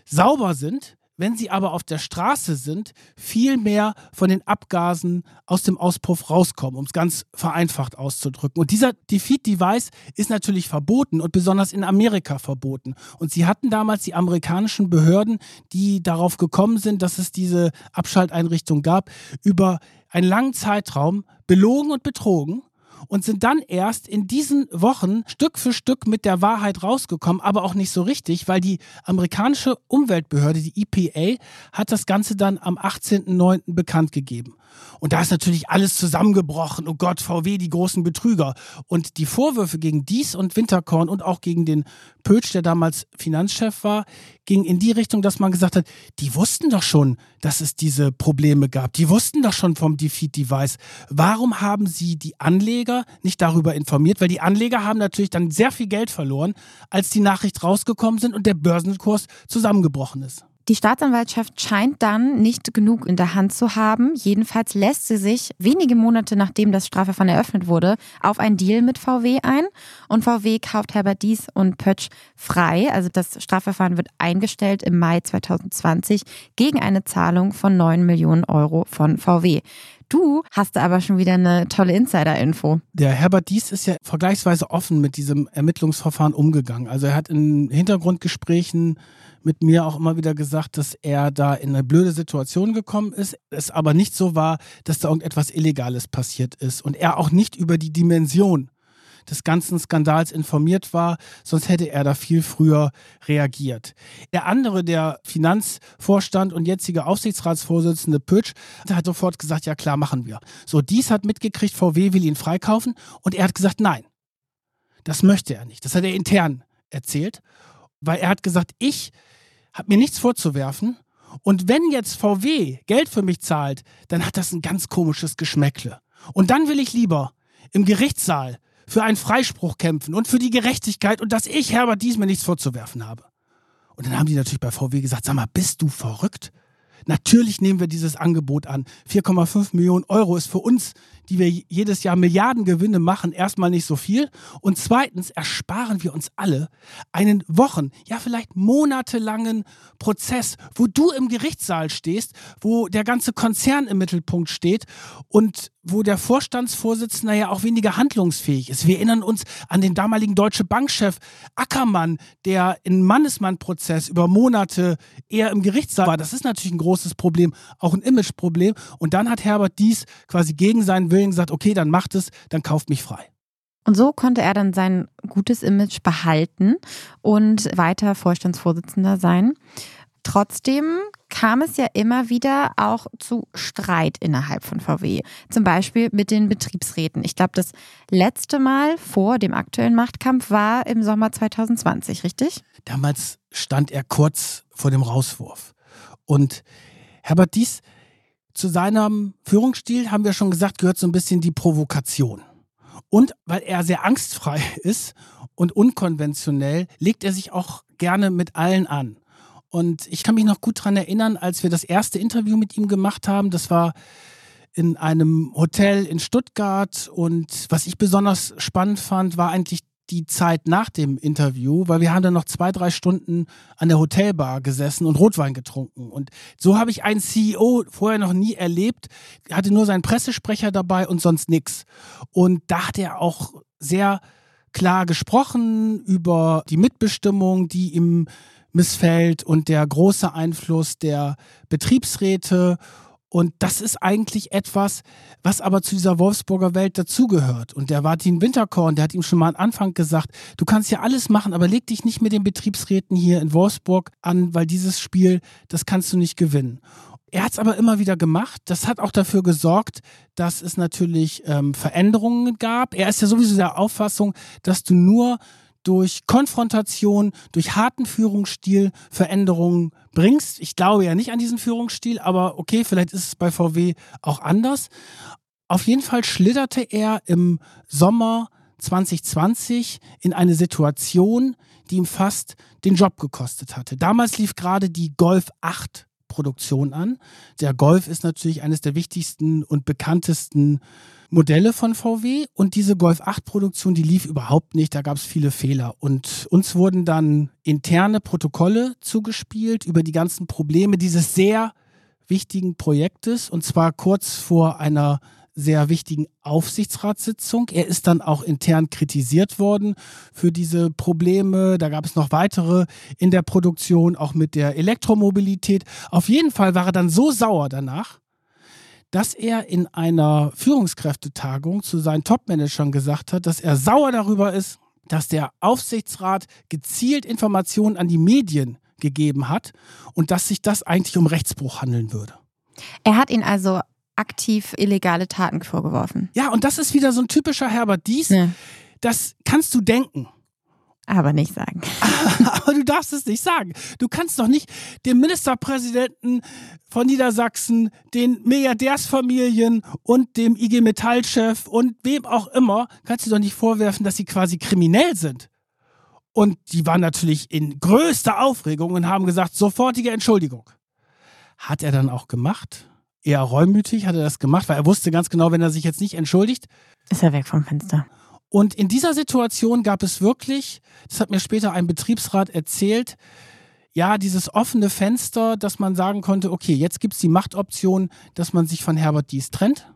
sauber sind, wenn sie aber auf der Straße sind, viel mehr von den Abgasen aus dem Auspuff rauskommen, um es ganz vereinfacht auszudrücken. Und dieser Defeat-Device ist natürlich verboten und besonders in Amerika verboten. Und sie hatten damals die amerikanischen Behörden, die darauf gekommen sind, dass es diese Abschalteinrichtung gab, über einen langen Zeitraum belogen und betrogen und sind dann erst in diesen Wochen Stück für Stück mit der Wahrheit rausgekommen, aber auch nicht so richtig, weil die amerikanische Umweltbehörde, die EPA, hat das Ganze dann am 18.09. bekannt gegeben. Und da ist natürlich alles zusammengebrochen. Oh Gott, VW, die großen Betrüger. Und die Vorwürfe gegen Dies und Winterkorn und auch gegen den Pötsch, der damals Finanzchef war, gingen in die Richtung, dass man gesagt hat, die wussten doch schon, dass es diese Probleme gab. Die wussten doch schon vom Defeat-Device. Warum haben sie die Anleger nicht darüber informiert? Weil die Anleger haben natürlich dann sehr viel Geld verloren, als die Nachricht rausgekommen sind und der Börsenkurs zusammengebrochen ist. Die Staatsanwaltschaft scheint dann nicht genug in der Hand zu haben. Jedenfalls lässt sie sich wenige Monate nachdem das Strafverfahren eröffnet wurde, auf einen Deal mit VW ein. Und VW kauft Herbert Dies und Pötsch frei. Also das Strafverfahren wird eingestellt im Mai 2020 gegen eine Zahlung von 9 Millionen Euro von VW. Du hast aber schon wieder eine tolle Insider-Info. Der Herbert Dies ist ja vergleichsweise offen mit diesem Ermittlungsverfahren umgegangen. Also er hat in Hintergrundgesprächen mit mir auch immer wieder gesagt, dass er da in eine blöde Situation gekommen ist, es aber nicht so war, dass da irgendetwas Illegales passiert ist und er auch nicht über die Dimension des ganzen Skandals informiert war, sonst hätte er da viel früher reagiert. Der andere, der Finanzvorstand und jetzige Aufsichtsratsvorsitzende Pötsch, hat sofort gesagt, ja klar, machen wir. So, dies hat mitgekriegt, VW will ihn freikaufen und er hat gesagt, nein, das möchte er nicht. Das hat er intern erzählt, weil er hat gesagt, ich hat mir nichts vorzuwerfen. Und wenn jetzt VW Geld für mich zahlt, dann hat das ein ganz komisches Geschmäckle. Und dann will ich lieber im Gerichtssaal für einen Freispruch kämpfen und für die Gerechtigkeit und dass ich Herbert Diesmal nichts vorzuwerfen habe. Und dann haben die natürlich bei VW gesagt, sag mal, bist du verrückt? Natürlich nehmen wir dieses Angebot an. 4,5 Millionen Euro ist für uns die wir jedes Jahr Milliarden Gewinne machen, erstmal nicht so viel. Und zweitens ersparen wir uns alle einen Wochen, ja vielleicht monatelangen Prozess, wo du im Gerichtssaal stehst, wo der ganze Konzern im Mittelpunkt steht und wo der Vorstandsvorsitzende ja auch weniger handlungsfähig ist. Wir erinnern uns an den damaligen Deutsche Bankchef Ackermann, der in Mannesmann-Prozess über Monate eher im Gerichtssaal war. Das ist natürlich ein großes Problem, auch ein Imageproblem. Und dann hat Herbert dies quasi gegen seinen Willen gesagt, okay, dann macht es, dann kauft mich frei. Und so konnte er dann sein gutes Image behalten und weiter Vorstandsvorsitzender sein. Trotzdem kam es ja immer wieder auch zu Streit innerhalb von VW. Zum Beispiel mit den Betriebsräten. Ich glaube, das letzte Mal vor dem aktuellen Machtkampf war im Sommer 2020, richtig? Damals stand er kurz vor dem Rauswurf. Und Herbert Dies zu seinem Führungsstil, haben wir schon gesagt, gehört so ein bisschen die Provokation. Und weil er sehr angstfrei ist und unkonventionell, legt er sich auch gerne mit allen an. Und ich kann mich noch gut daran erinnern, als wir das erste Interview mit ihm gemacht haben. Das war in einem Hotel in Stuttgart. Und was ich besonders spannend fand, war eigentlich die Zeit nach dem Interview, weil wir haben dann noch zwei, drei Stunden an der Hotelbar gesessen und Rotwein getrunken. Und so habe ich einen CEO vorher noch nie erlebt. Er hatte nur seinen Pressesprecher dabei und sonst nichts. Und da hat er auch sehr klar gesprochen über die Mitbestimmung, die ihm missfällt und der große Einfluss der Betriebsräte und das ist eigentlich etwas, was aber zu dieser Wolfsburger Welt dazugehört. Und der Martin Winterkorn, der hat ihm schon mal am Anfang gesagt, du kannst ja alles machen, aber leg dich nicht mit den Betriebsräten hier in Wolfsburg an, weil dieses Spiel, das kannst du nicht gewinnen. Er hat es aber immer wieder gemacht. Das hat auch dafür gesorgt, dass es natürlich ähm, Veränderungen gab. Er ist ja sowieso der Auffassung, dass du nur durch Konfrontation, durch harten Führungsstil Veränderungen bringst. Ich glaube ja nicht an diesen Führungsstil, aber okay, vielleicht ist es bei VW auch anders. Auf jeden Fall schlitterte er im Sommer 2020 in eine Situation, die ihm fast den Job gekostet hatte. Damals lief gerade die Golf 8 Produktion an. Der Golf ist natürlich eines der wichtigsten und bekanntesten Modelle von VW und diese Golf 8 Produktion, die lief überhaupt nicht, da gab es viele Fehler und uns wurden dann interne Protokolle zugespielt über die ganzen Probleme dieses sehr wichtigen Projektes und zwar kurz vor einer sehr wichtigen Aufsichtsratssitzung. Er ist dann auch intern kritisiert worden für diese Probleme. Da gab es noch weitere in der Produktion, auch mit der Elektromobilität. Auf jeden Fall war er dann so sauer danach, dass er in einer Führungskräftetagung zu seinen Topmanagern gesagt hat, dass er sauer darüber ist, dass der Aufsichtsrat gezielt Informationen an die Medien gegeben hat und dass sich das eigentlich um Rechtsbruch handeln würde. Er hat ihn also aktiv illegale Taten vorgeworfen. Ja, und das ist wieder so ein typischer Herbert Dies. Ja. Das kannst du denken. Aber nicht sagen. Aber du darfst es nicht sagen. Du kannst doch nicht dem Ministerpräsidenten von Niedersachsen, den Milliardärsfamilien und dem IG Metall-Chef und wem auch immer, kannst du doch nicht vorwerfen, dass sie quasi kriminell sind. Und die waren natürlich in größter Aufregung und haben gesagt, sofortige Entschuldigung. Hat er dann auch gemacht? Eher reumütig hat er das gemacht, weil er wusste ganz genau, wenn er sich jetzt nicht entschuldigt, Ist er weg vom Fenster. Und in dieser Situation gab es wirklich, das hat mir später ein Betriebsrat erzählt, ja, dieses offene Fenster, dass man sagen konnte, okay, jetzt gibt es die Machtoption, dass man sich von Herbert Dies trennt.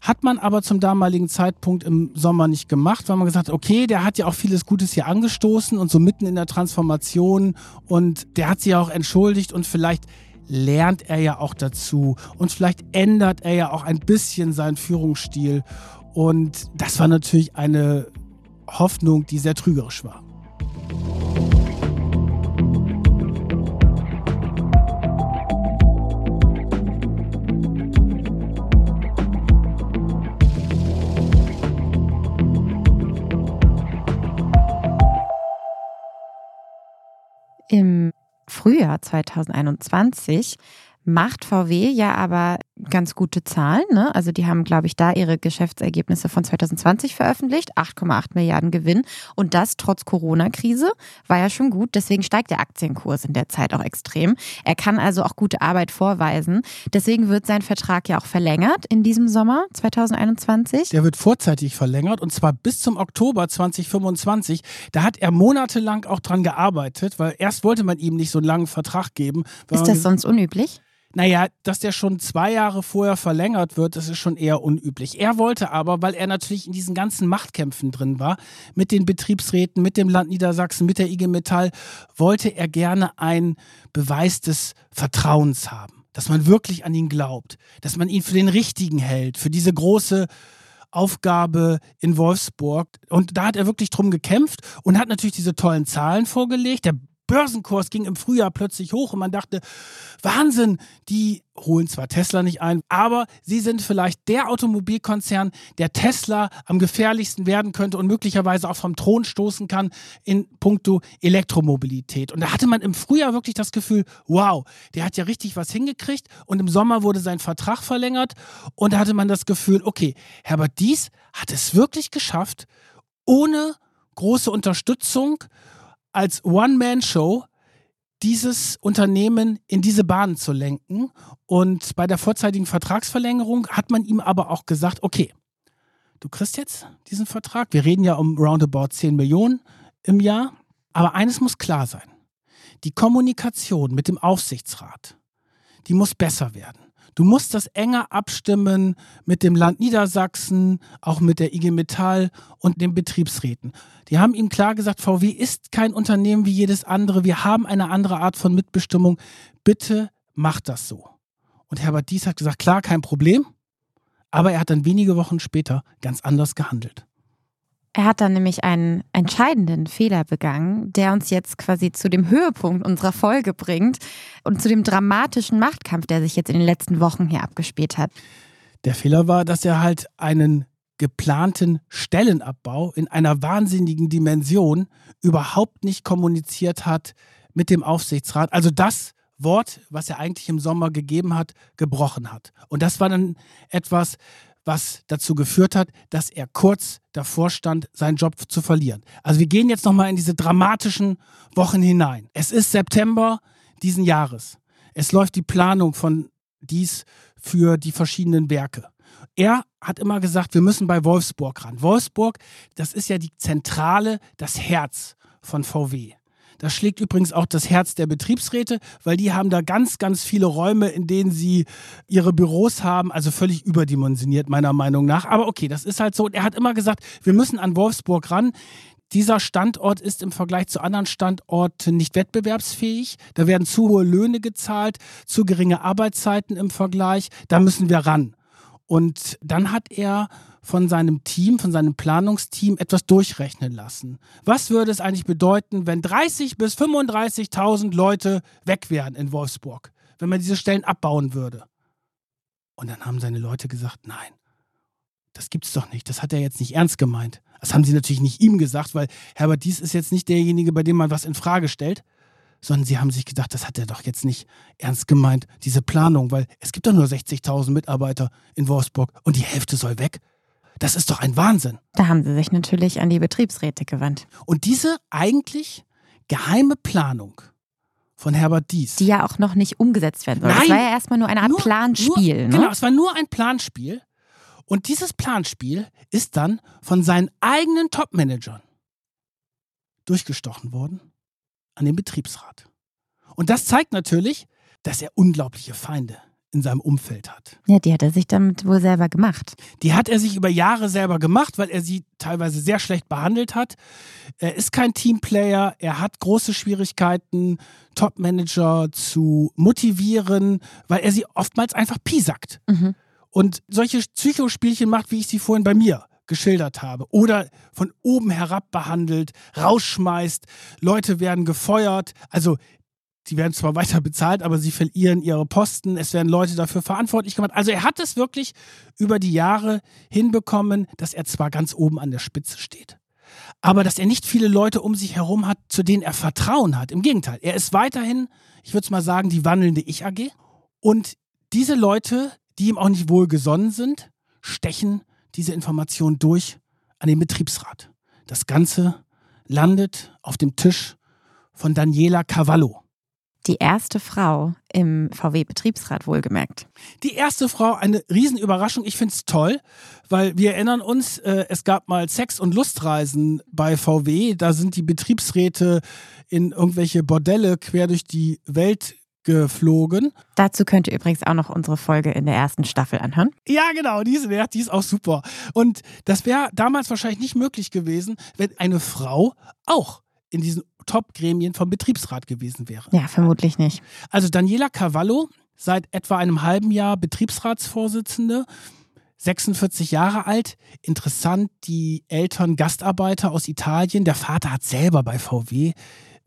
Hat man aber zum damaligen Zeitpunkt im Sommer nicht gemacht, weil man gesagt hat, okay, der hat ja auch vieles Gutes hier angestoßen und so mitten in der Transformation und der hat sich ja auch entschuldigt und vielleicht lernt er ja auch dazu und vielleicht ändert er ja auch ein bisschen seinen Führungsstil und das war natürlich eine Hoffnung, die sehr trügerisch war. Im Frühjahr 2021 macht VW ja aber ganz gute Zahlen. Ne? Also die haben, glaube ich, da ihre Geschäftsergebnisse von 2020 veröffentlicht. 8,8 Milliarden Gewinn. Und das trotz Corona-Krise war ja schon gut. Deswegen steigt der Aktienkurs in der Zeit auch extrem. Er kann also auch gute Arbeit vorweisen. Deswegen wird sein Vertrag ja auch verlängert in diesem Sommer 2021. Der wird vorzeitig verlängert und zwar bis zum Oktober 2025. Da hat er monatelang auch dran gearbeitet, weil erst wollte man ihm nicht so einen langen Vertrag geben. Ist das sonst unüblich? Naja, dass der schon zwei Jahre vorher verlängert wird, das ist schon eher unüblich. Er wollte aber, weil er natürlich in diesen ganzen Machtkämpfen drin war, mit den Betriebsräten, mit dem Land Niedersachsen, mit der IG Metall, wollte er gerne einen Beweis des Vertrauens haben. Dass man wirklich an ihn glaubt, dass man ihn für den Richtigen hält, für diese große Aufgabe in Wolfsburg. Und da hat er wirklich drum gekämpft und hat natürlich diese tollen Zahlen vorgelegt. Der Börsenkurs ging im Frühjahr plötzlich hoch und man dachte, Wahnsinn, die holen zwar Tesla nicht ein, aber sie sind vielleicht der Automobilkonzern, der Tesla am gefährlichsten werden könnte und möglicherweise auch vom Thron stoßen kann in puncto Elektromobilität. Und da hatte man im Frühjahr wirklich das Gefühl, wow, der hat ja richtig was hingekriegt und im Sommer wurde sein Vertrag verlängert und da hatte man das Gefühl, okay, Herbert Dies hat es wirklich geschafft, ohne große Unterstützung als One-Man-Show dieses Unternehmen in diese Bahn zu lenken. Und bei der vorzeitigen Vertragsverlängerung hat man ihm aber auch gesagt, okay, du kriegst jetzt diesen Vertrag. Wir reden ja um roundabout 10 Millionen im Jahr. Aber eines muss klar sein. Die Kommunikation mit dem Aufsichtsrat, die muss besser werden. Du musst das enger abstimmen mit dem Land Niedersachsen, auch mit der IG Metall und den Betriebsräten. Die haben ihm klar gesagt, VW ist kein Unternehmen wie jedes andere. Wir haben eine andere Art von Mitbestimmung. Bitte macht das so. Und Herbert Dies hat gesagt, klar, kein Problem. Aber er hat dann wenige Wochen später ganz anders gehandelt. Er hat dann nämlich einen entscheidenden Fehler begangen, der uns jetzt quasi zu dem Höhepunkt unserer Folge bringt und zu dem dramatischen Machtkampf, der sich jetzt in den letzten Wochen hier abgespielt hat. Der Fehler war, dass er halt einen geplanten Stellenabbau in einer wahnsinnigen Dimension überhaupt nicht kommuniziert hat mit dem Aufsichtsrat. Also das Wort, was er eigentlich im Sommer gegeben hat, gebrochen hat. Und das war dann etwas, was dazu geführt hat, dass er kurz davor stand, seinen Job zu verlieren. Also wir gehen jetzt nochmal in diese dramatischen Wochen hinein. Es ist September diesen Jahres. Es läuft die Planung von dies für die verschiedenen Werke. Er hat immer gesagt, wir müssen bei Wolfsburg ran. Wolfsburg, das ist ja die Zentrale, das Herz von VW. Das schlägt übrigens auch das Herz der Betriebsräte, weil die haben da ganz, ganz viele Räume, in denen sie ihre Büros haben, also völlig überdimensioniert meiner Meinung nach. Aber okay, das ist halt so. Und er hat immer gesagt, wir müssen an Wolfsburg ran. Dieser Standort ist im Vergleich zu anderen Standorten nicht wettbewerbsfähig. Da werden zu hohe Löhne gezahlt, zu geringe Arbeitszeiten im Vergleich. Da müssen wir ran. Und dann hat er von seinem Team, von seinem Planungsteam etwas durchrechnen lassen. Was würde es eigentlich bedeuten, wenn 30 bis 35.000 Leute weg wären in Wolfsburg, wenn man diese Stellen abbauen würde? Und dann haben seine Leute gesagt, nein, das gibt's doch nicht. Das hat er jetzt nicht ernst gemeint. Das haben sie natürlich nicht ihm gesagt, weil Herbert Dies ist jetzt nicht derjenige, bei dem man was in Frage stellt, sondern sie haben sich gedacht, das hat er doch jetzt nicht ernst gemeint, diese Planung, weil es gibt doch nur 60.000 Mitarbeiter in Wolfsburg und die Hälfte soll weg. Das ist doch ein Wahnsinn. Da haben sie sich natürlich an die Betriebsräte gewandt. Und diese eigentlich geheime Planung von Herbert Dies. Die ja auch noch nicht umgesetzt werden soll. Nein, das war ja erstmal nur eine Art nur, Planspiel. Nur, ne? Genau, es war nur ein Planspiel. Und dieses Planspiel ist dann von seinen eigenen Top-Managern durchgestochen worden an den Betriebsrat. Und das zeigt natürlich, dass er unglaubliche Feinde in seinem Umfeld hat. Ja, die hat er sich damit wohl selber gemacht. Die hat er sich über Jahre selber gemacht, weil er sie teilweise sehr schlecht behandelt hat. Er ist kein Teamplayer, er hat große Schwierigkeiten, Topmanager zu motivieren, weil er sie oftmals einfach piesackt. Mhm. Und solche Psychospielchen macht, wie ich sie vorhin bei mir geschildert habe. Oder von oben herab behandelt, rausschmeißt, Leute werden gefeuert. Also die werden zwar weiter bezahlt, aber sie verlieren ihre Posten. Es werden Leute dafür verantwortlich gemacht. Also er hat es wirklich über die Jahre hinbekommen, dass er zwar ganz oben an der Spitze steht, aber dass er nicht viele Leute um sich herum hat, zu denen er Vertrauen hat. Im Gegenteil, er ist weiterhin, ich würde es mal sagen, die wandelnde Ich-AG. Und diese Leute, die ihm auch nicht wohlgesonnen sind, stechen diese Information durch an den Betriebsrat. Das Ganze landet auf dem Tisch von Daniela Cavallo. Die erste Frau im VW-Betriebsrat wohlgemerkt. Die erste Frau, eine Riesenüberraschung. Ich finde es toll, weil wir erinnern uns, äh, es gab mal Sex- und Lustreisen bei VW. Da sind die Betriebsräte in irgendwelche Bordelle quer durch die Welt geflogen. Dazu könnt ihr übrigens auch noch unsere Folge in der ersten Staffel anhören. Ja, genau, die ist, die ist auch super. Und das wäre damals wahrscheinlich nicht möglich gewesen, wenn eine Frau auch in diesen Top-Gremien vom Betriebsrat gewesen wäre. Ja, vermutlich nicht. Also Daniela Cavallo, seit etwa einem halben Jahr Betriebsratsvorsitzende, 46 Jahre alt. Interessant, die Eltern Gastarbeiter aus Italien. Der Vater hat selber bei VW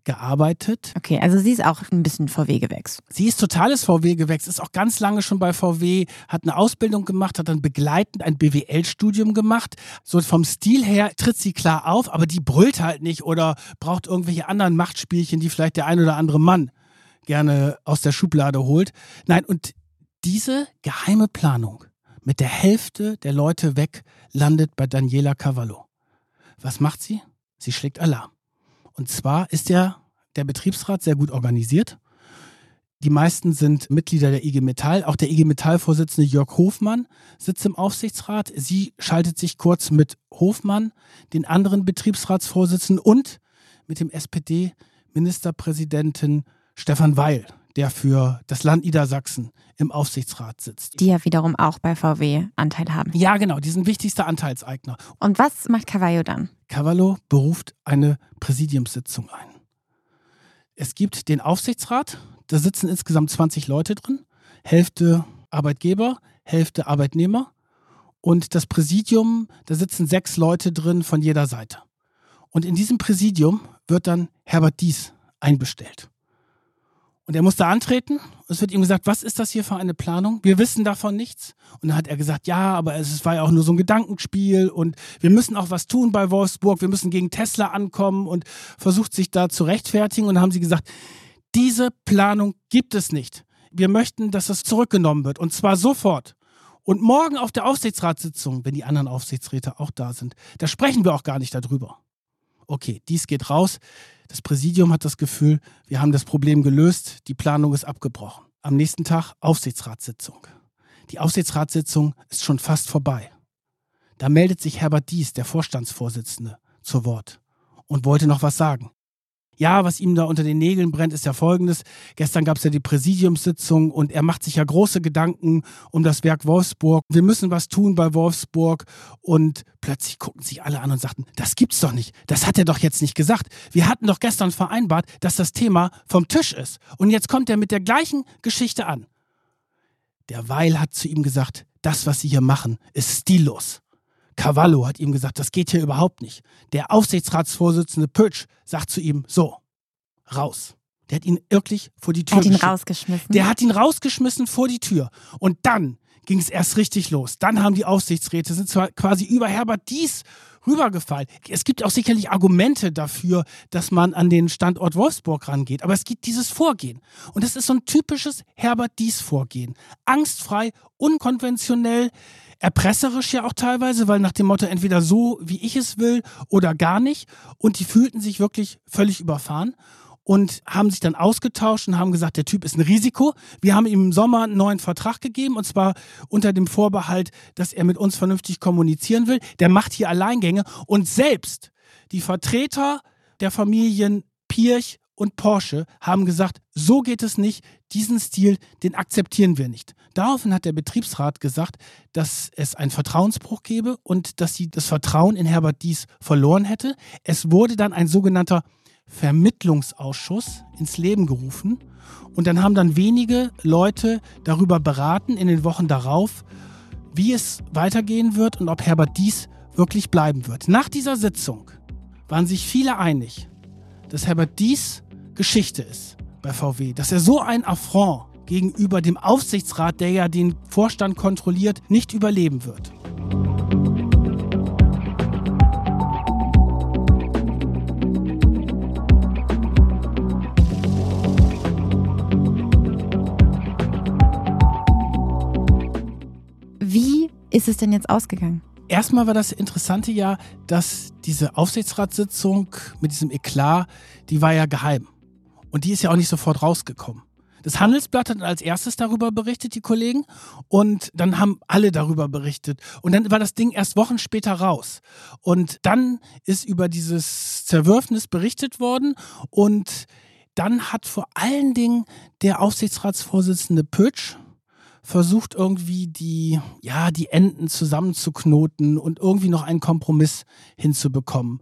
gearbeitet. Okay, also sie ist auch ein bisschen VW-Gewächs. Sie ist totales VW-Gewächs, ist auch ganz lange schon bei VW, hat eine Ausbildung gemacht, hat dann begleitend ein BWL-Studium gemacht. So vom Stil her tritt sie klar auf, aber die brüllt halt nicht oder braucht irgendwelche anderen Machtspielchen, die vielleicht der ein oder andere Mann gerne aus der Schublade holt. Nein, und diese geheime Planung mit der Hälfte der Leute weg landet bei Daniela Cavallo. Was macht sie? Sie schlägt Alarm. Und zwar ist der, der Betriebsrat sehr gut organisiert. Die meisten sind Mitglieder der IG Metall. Auch der IG Metall-Vorsitzende Jörg Hofmann sitzt im Aufsichtsrat. Sie schaltet sich kurz mit Hofmann, den anderen Betriebsratsvorsitzenden und mit dem SPD-Ministerpräsidenten Stefan Weil, der für das Land Niedersachsen im Aufsichtsrat sitzt. Die ja wiederum auch bei VW Anteil haben. Ja, genau, die sind wichtigster Anteilseigner. Und was macht Cavallo dann? Cavallo beruft eine Präsidiumssitzung ein. Es gibt den Aufsichtsrat, da sitzen insgesamt 20 Leute drin, Hälfte Arbeitgeber, Hälfte Arbeitnehmer. Und das Präsidium, da sitzen sechs Leute drin von jeder Seite. Und in diesem Präsidium wird dann Herbert Dies einbestellt. Und er musste antreten. Es wird ihm gesagt, was ist das hier für eine Planung? Wir wissen davon nichts. Und dann hat er gesagt, ja, aber es war ja auch nur so ein Gedankenspiel und wir müssen auch was tun bei Wolfsburg. Wir müssen gegen Tesla ankommen und versucht sich da zu rechtfertigen. Und dann haben sie gesagt, diese Planung gibt es nicht. Wir möchten, dass das zurückgenommen wird und zwar sofort. Und morgen auf der Aufsichtsratssitzung, wenn die anderen Aufsichtsräte auch da sind, da sprechen wir auch gar nicht darüber. Okay, dies geht raus. Das Präsidium hat das Gefühl, wir haben das Problem gelöst, die Planung ist abgebrochen. Am nächsten Tag Aufsichtsratssitzung. die Aufsichtsratssitzung ist schon fast vorbei. Da meldet sich Herbert Dies, der Vorstandsvorsitzende, zu Wort und wollte noch was sagen. Ja, was ihm da unter den Nägeln brennt, ist ja folgendes. Gestern gab es ja die Präsidiumssitzung und er macht sich ja große Gedanken um das Werk Wolfsburg. Wir müssen was tun bei Wolfsburg. Und plötzlich gucken sich alle an und sagten, das gibt's doch nicht. Das hat er doch jetzt nicht gesagt. Wir hatten doch gestern vereinbart, dass das Thema vom Tisch ist. Und jetzt kommt er mit der gleichen Geschichte an. Der Weil hat zu ihm gesagt, das, was Sie hier machen, ist stillos. Cavallo hat ihm gesagt, das geht hier überhaupt nicht. Der Aufsichtsratsvorsitzende Pötsch sagt zu ihm, so, raus. Der hat ihn wirklich vor die Tür Er hat ihn geschickt. rausgeschmissen. Der hat ihn rausgeschmissen vor die Tür. Und dann ging es erst richtig los. Dann haben die Aufsichtsräte, sind zwar quasi über Herbert Dies rübergefallen. Es gibt auch sicherlich Argumente dafür, dass man an den Standort Wolfsburg rangeht. Aber es gibt dieses Vorgehen. Und das ist so ein typisches Herbert Dies Vorgehen. Angstfrei, unkonventionell, erpresserisch ja auch teilweise, weil nach dem Motto entweder so, wie ich es will oder gar nicht. Und die fühlten sich wirklich völlig überfahren und haben sich dann ausgetauscht und haben gesagt, der Typ ist ein Risiko. Wir haben ihm im Sommer einen neuen Vertrag gegeben und zwar unter dem Vorbehalt, dass er mit uns vernünftig kommunizieren will. Der macht hier Alleingänge und selbst die Vertreter der Familien Pirch und Porsche haben gesagt, so geht es nicht, diesen Stil, den akzeptieren wir nicht. Daraufhin hat der Betriebsrat gesagt, dass es einen Vertrauensbruch gebe und dass sie das Vertrauen in Herbert Dies verloren hätte. Es wurde dann ein sogenannter Vermittlungsausschuss ins Leben gerufen und dann haben dann wenige Leute darüber beraten in den Wochen darauf, wie es weitergehen wird und ob Herbert Dies wirklich bleiben wird. Nach dieser Sitzung waren sich viele einig, dass Herbert Dies Geschichte ist bei VW, dass er so ein Affront gegenüber dem Aufsichtsrat, der ja den Vorstand kontrolliert, nicht überleben wird. Ist es denn jetzt ausgegangen? Erstmal war das Interessante ja, dass diese Aufsichtsratssitzung mit diesem Eklat, die war ja geheim. Und die ist ja auch nicht sofort rausgekommen. Das Handelsblatt hat als erstes darüber berichtet, die Kollegen, und dann haben alle darüber berichtet. Und dann war das Ding erst Wochen später raus. Und dann ist über dieses Zerwürfnis berichtet worden und dann hat vor allen Dingen der Aufsichtsratsvorsitzende Pötsch versucht irgendwie die, ja, die Enden zusammenzuknoten und irgendwie noch einen Kompromiss hinzubekommen.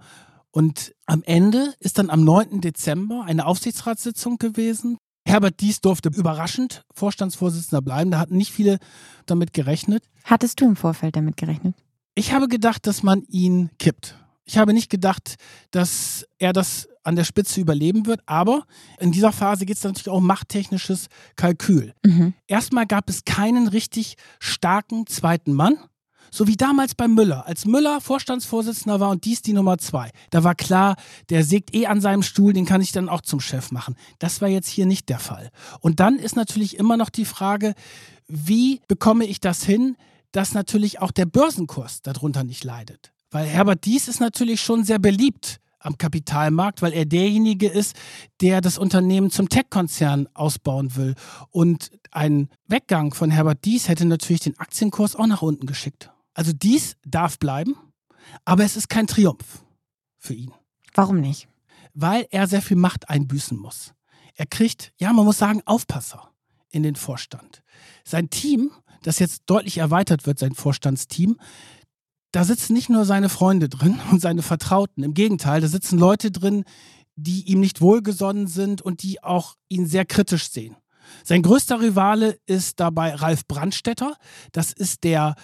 Und am Ende ist dann am 9. Dezember eine Aufsichtsratssitzung gewesen. Herbert Dies durfte überraschend Vorstandsvorsitzender bleiben. Da hatten nicht viele damit gerechnet. Hattest du im Vorfeld damit gerechnet? Ich habe gedacht, dass man ihn kippt. Ich habe nicht gedacht, dass er das an der Spitze überleben wird, aber in dieser Phase geht es natürlich auch um machttechnisches Kalkül. Mhm. Erstmal gab es keinen richtig starken zweiten Mann. So wie damals bei Müller. Als Müller Vorstandsvorsitzender war und dies die Nummer zwei. Da war klar, der sägt eh an seinem Stuhl, den kann ich dann auch zum Chef machen. Das war jetzt hier nicht der Fall. Und dann ist natürlich immer noch die Frage, wie bekomme ich das hin, dass natürlich auch der Börsenkurs darunter nicht leidet. Weil Herbert Dies ist natürlich schon sehr beliebt am Kapitalmarkt, weil er derjenige ist, der das Unternehmen zum Tech-Konzern ausbauen will. Und ein Weggang von Herbert Dies hätte natürlich den Aktienkurs auch nach unten geschickt. Also dies darf bleiben, aber es ist kein Triumph für ihn, Warum nicht? weil er sehr viel Macht einbüßen muss. Er kriegt, ja, man muss sagen, Aufpasser in den Vorstand. Sein Team, das jetzt deutlich erweitert wird, sein Vorstandsteam, da sitzen nicht nur seine Freunde drin und seine Vertrauten. Im Gegenteil, da sitzen Leute drin, die ihm nicht wohlgesonnen sind und die auch ihn sehr kritisch sehen. Sein größter Rivale ist dabei Ralf Brandstetter. Das ist der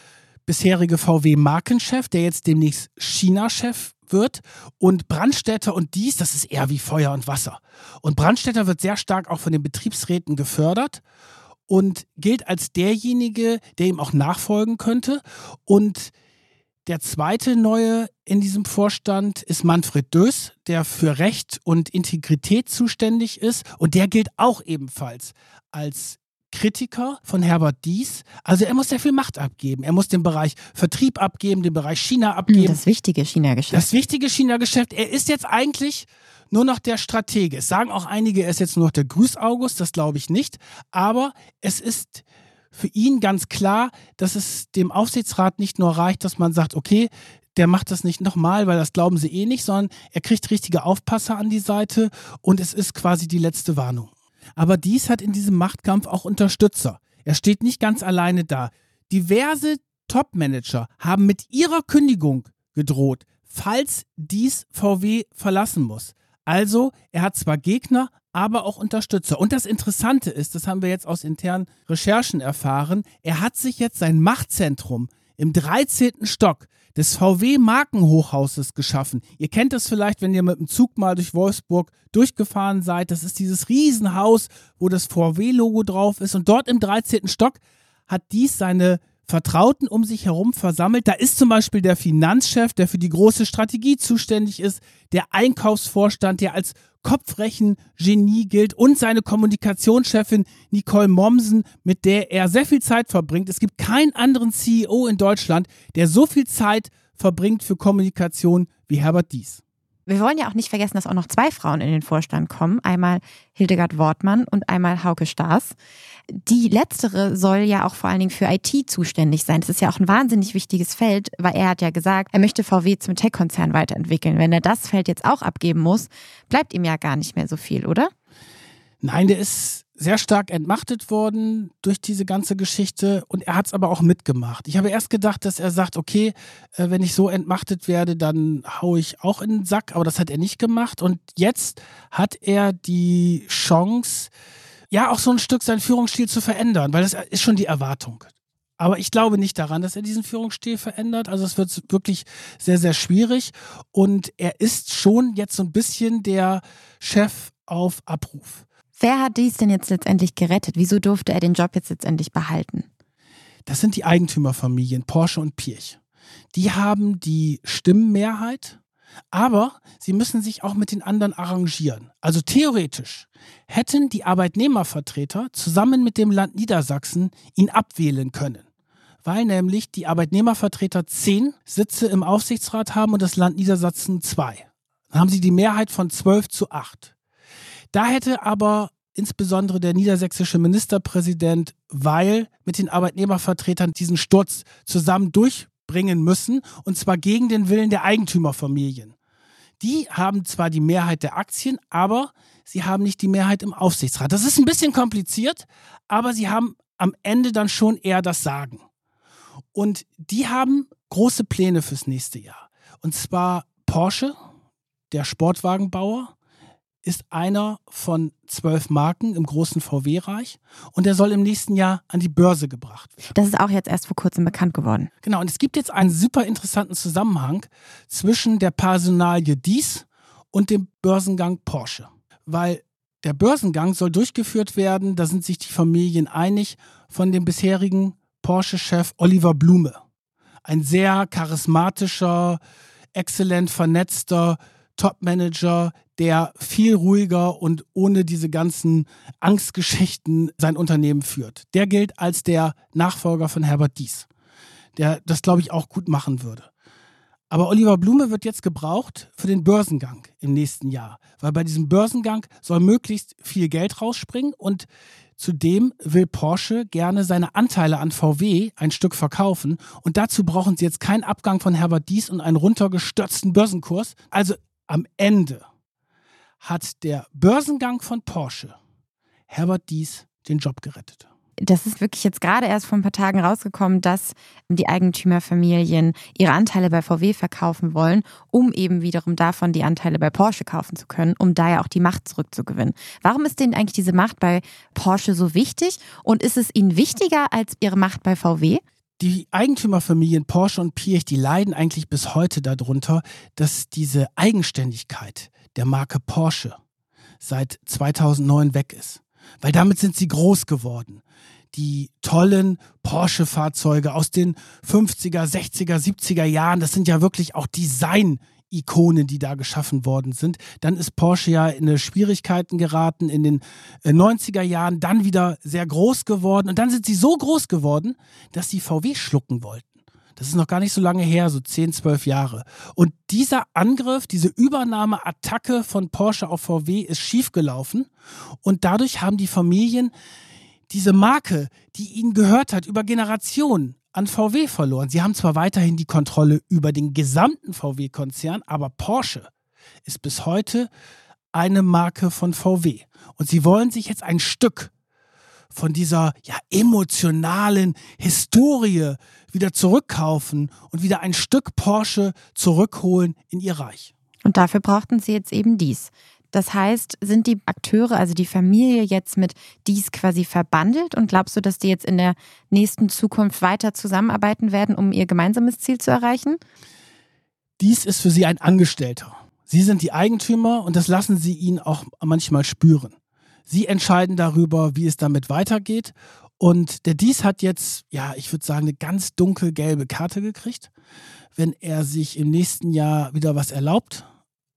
bisherige VW-Markenchef, der jetzt demnächst China-Chef wird. Und Brandstätter und dies, das ist eher wie Feuer und Wasser. Und Brandstätter wird sehr stark auch von den Betriebsräten gefördert und gilt als derjenige, der ihm auch nachfolgen könnte. Und der zweite neue in diesem Vorstand ist Manfred Dös, der für Recht und Integrität zuständig ist. Und der gilt auch ebenfalls als Kritiker von Herbert Dies. Also er muss sehr viel Macht abgeben. Er muss den Bereich Vertrieb abgeben, den Bereich China abgeben. Das wichtige China-Geschäft. Das wichtige China-Geschäft. Er ist jetzt eigentlich nur noch der Stratege. Es sagen auch einige, er ist jetzt nur noch der Grüß-August. Das glaube ich nicht. Aber es ist für ihn ganz klar, dass es dem Aufsichtsrat nicht nur reicht, dass man sagt, okay, der macht das nicht nochmal, weil das glauben sie eh nicht, sondern er kriegt richtige Aufpasser an die Seite und es ist quasi die letzte Warnung. Aber dies hat in diesem Machtkampf auch Unterstützer. Er steht nicht ganz alleine da. Diverse Top-Manager haben mit ihrer Kündigung gedroht, falls dies VW verlassen muss. Also, er hat zwar Gegner, aber auch Unterstützer. Und das Interessante ist, das haben wir jetzt aus internen Recherchen erfahren, er hat sich jetzt sein Machtzentrum im 13. Stock des VW-Markenhochhauses geschaffen. Ihr kennt das vielleicht, wenn ihr mit dem Zug mal durch Wolfsburg durchgefahren seid. Das ist dieses Riesenhaus, wo das VW-Logo drauf ist. Und dort im 13. Stock hat dies seine Vertrauten um sich herum versammelt. Da ist zum Beispiel der Finanzchef, der für die große Strategie zuständig ist, der Einkaufsvorstand, der als Kopfrechen-Genie gilt und seine Kommunikationschefin Nicole Mommsen, mit der er sehr viel Zeit verbringt. Es gibt keinen anderen CEO in Deutschland, der so viel Zeit verbringt für Kommunikation wie Herbert Dies. Wir wollen ja auch nicht vergessen, dass auch noch zwei Frauen in den Vorstand kommen. Einmal Hildegard Wortmann und einmal Hauke Staas. Die letztere soll ja auch vor allen Dingen für IT zuständig sein. Das ist ja auch ein wahnsinnig wichtiges Feld, weil er hat ja gesagt, er möchte VW zum Tech-Konzern weiterentwickeln. Wenn er das Feld jetzt auch abgeben muss, bleibt ihm ja gar nicht mehr so viel, oder? Nein, der ist sehr stark entmachtet worden durch diese ganze Geschichte und er hat es aber auch mitgemacht. Ich habe erst gedacht, dass er sagt, okay, äh, wenn ich so entmachtet werde, dann haue ich auch in den Sack, aber das hat er nicht gemacht und jetzt hat er die Chance, ja, auch so ein Stück seinen Führungsstil zu verändern, weil das ist schon die Erwartung. Aber ich glaube nicht daran, dass er diesen Führungsstil verändert. Also es wird wirklich sehr, sehr schwierig. Und er ist schon jetzt so ein bisschen der Chef auf Abruf. Wer hat dies denn jetzt letztendlich gerettet? Wieso durfte er den Job jetzt letztendlich behalten? Das sind die Eigentümerfamilien Porsche und Pirch. Die haben die Stimmenmehrheit, aber sie müssen sich auch mit den anderen arrangieren. Also theoretisch hätten die Arbeitnehmervertreter zusammen mit dem Land Niedersachsen ihn abwählen können. Weil nämlich die Arbeitnehmervertreter zehn Sitze im Aufsichtsrat haben und das Land Niedersachsen zwei. Dann haben sie die Mehrheit von zwölf zu acht. Da hätte aber insbesondere der niedersächsische Ministerpräsident Weil mit den Arbeitnehmervertretern diesen Sturz zusammen durchbringen müssen, und zwar gegen den Willen der Eigentümerfamilien. Die haben zwar die Mehrheit der Aktien, aber sie haben nicht die Mehrheit im Aufsichtsrat. Das ist ein bisschen kompliziert, aber sie haben am Ende dann schon eher das Sagen. Und die haben große Pläne fürs nächste Jahr. Und zwar Porsche, der Sportwagenbauer, ist einer von zwölf Marken im großen VW-Reich und der soll im nächsten Jahr an die Börse gebracht werden. Das ist auch jetzt erst vor kurzem bekannt geworden. Genau, und es gibt jetzt einen super interessanten Zusammenhang zwischen der Personalie Dies und dem Börsengang Porsche. Weil der Börsengang soll durchgeführt werden, da sind sich die Familien einig, von dem bisherigen Porsche-Chef Oliver Blume. Ein sehr charismatischer, exzellent vernetzter Top-Manager, der viel ruhiger und ohne diese ganzen Angstgeschichten sein Unternehmen führt. Der gilt als der Nachfolger von Herbert Dies, der das, glaube ich, auch gut machen würde. Aber Oliver Blume wird jetzt gebraucht für den Börsengang im nächsten Jahr, weil bei diesem Börsengang soll möglichst viel Geld rausspringen und zudem will Porsche gerne seine Anteile an VW ein Stück verkaufen und dazu brauchen sie jetzt keinen Abgang von Herbert Dies und einen runtergestürzten Börsenkurs. Also am Ende hat der Börsengang von Porsche Herbert Dies den Job gerettet. Das ist wirklich jetzt gerade erst vor ein paar Tagen rausgekommen, dass die Eigentümerfamilien ihre Anteile bei VW verkaufen wollen, um eben wiederum davon die Anteile bei Porsche kaufen zu können, um da ja auch die Macht zurückzugewinnen. Warum ist denen eigentlich diese Macht bei Porsche so wichtig und ist es ihnen wichtiger als ihre Macht bei VW? Die Eigentümerfamilien Porsche und Pirch, die leiden eigentlich bis heute darunter, dass diese Eigenständigkeit der Marke Porsche seit 2009 weg ist. Weil damit sind sie groß geworden. Die tollen Porsche-Fahrzeuge aus den 50er, 60er, 70er Jahren, das sind ja wirklich auch Design Ikonen, die da geschaffen worden sind. Dann ist Porsche ja in Schwierigkeiten geraten in den 90er äh, Jahren, dann wieder sehr groß geworden und dann sind sie so groß geworden, dass sie VW schlucken wollten. Das ist noch gar nicht so lange her, so 10, 12 Jahre. Und dieser Angriff, diese Übernahmeattacke von Porsche auf VW ist schiefgelaufen und dadurch haben die Familien diese Marke, die ihnen gehört hat über Generationen, an VW verloren. Sie haben zwar weiterhin die Kontrolle über den gesamten VW-Konzern, aber Porsche ist bis heute eine Marke von VW. Und sie wollen sich jetzt ein Stück von dieser ja, emotionalen Historie wieder zurückkaufen und wieder ein Stück Porsche zurückholen in ihr Reich. Und dafür brauchten sie jetzt eben dies. Das heißt, sind die Akteure, also die Familie jetzt mit dies quasi verbandelt und glaubst du, dass die jetzt in der nächsten Zukunft weiter zusammenarbeiten werden, um ihr gemeinsames Ziel zu erreichen? Dies ist für sie ein Angestellter. Sie sind die Eigentümer und das lassen sie ihn auch manchmal spüren. Sie entscheiden darüber, wie es damit weitergeht. Und der Dies hat jetzt, ja, ich würde sagen, eine ganz dunkelgelbe Karte gekriegt. Wenn er sich im nächsten Jahr wieder was erlaubt,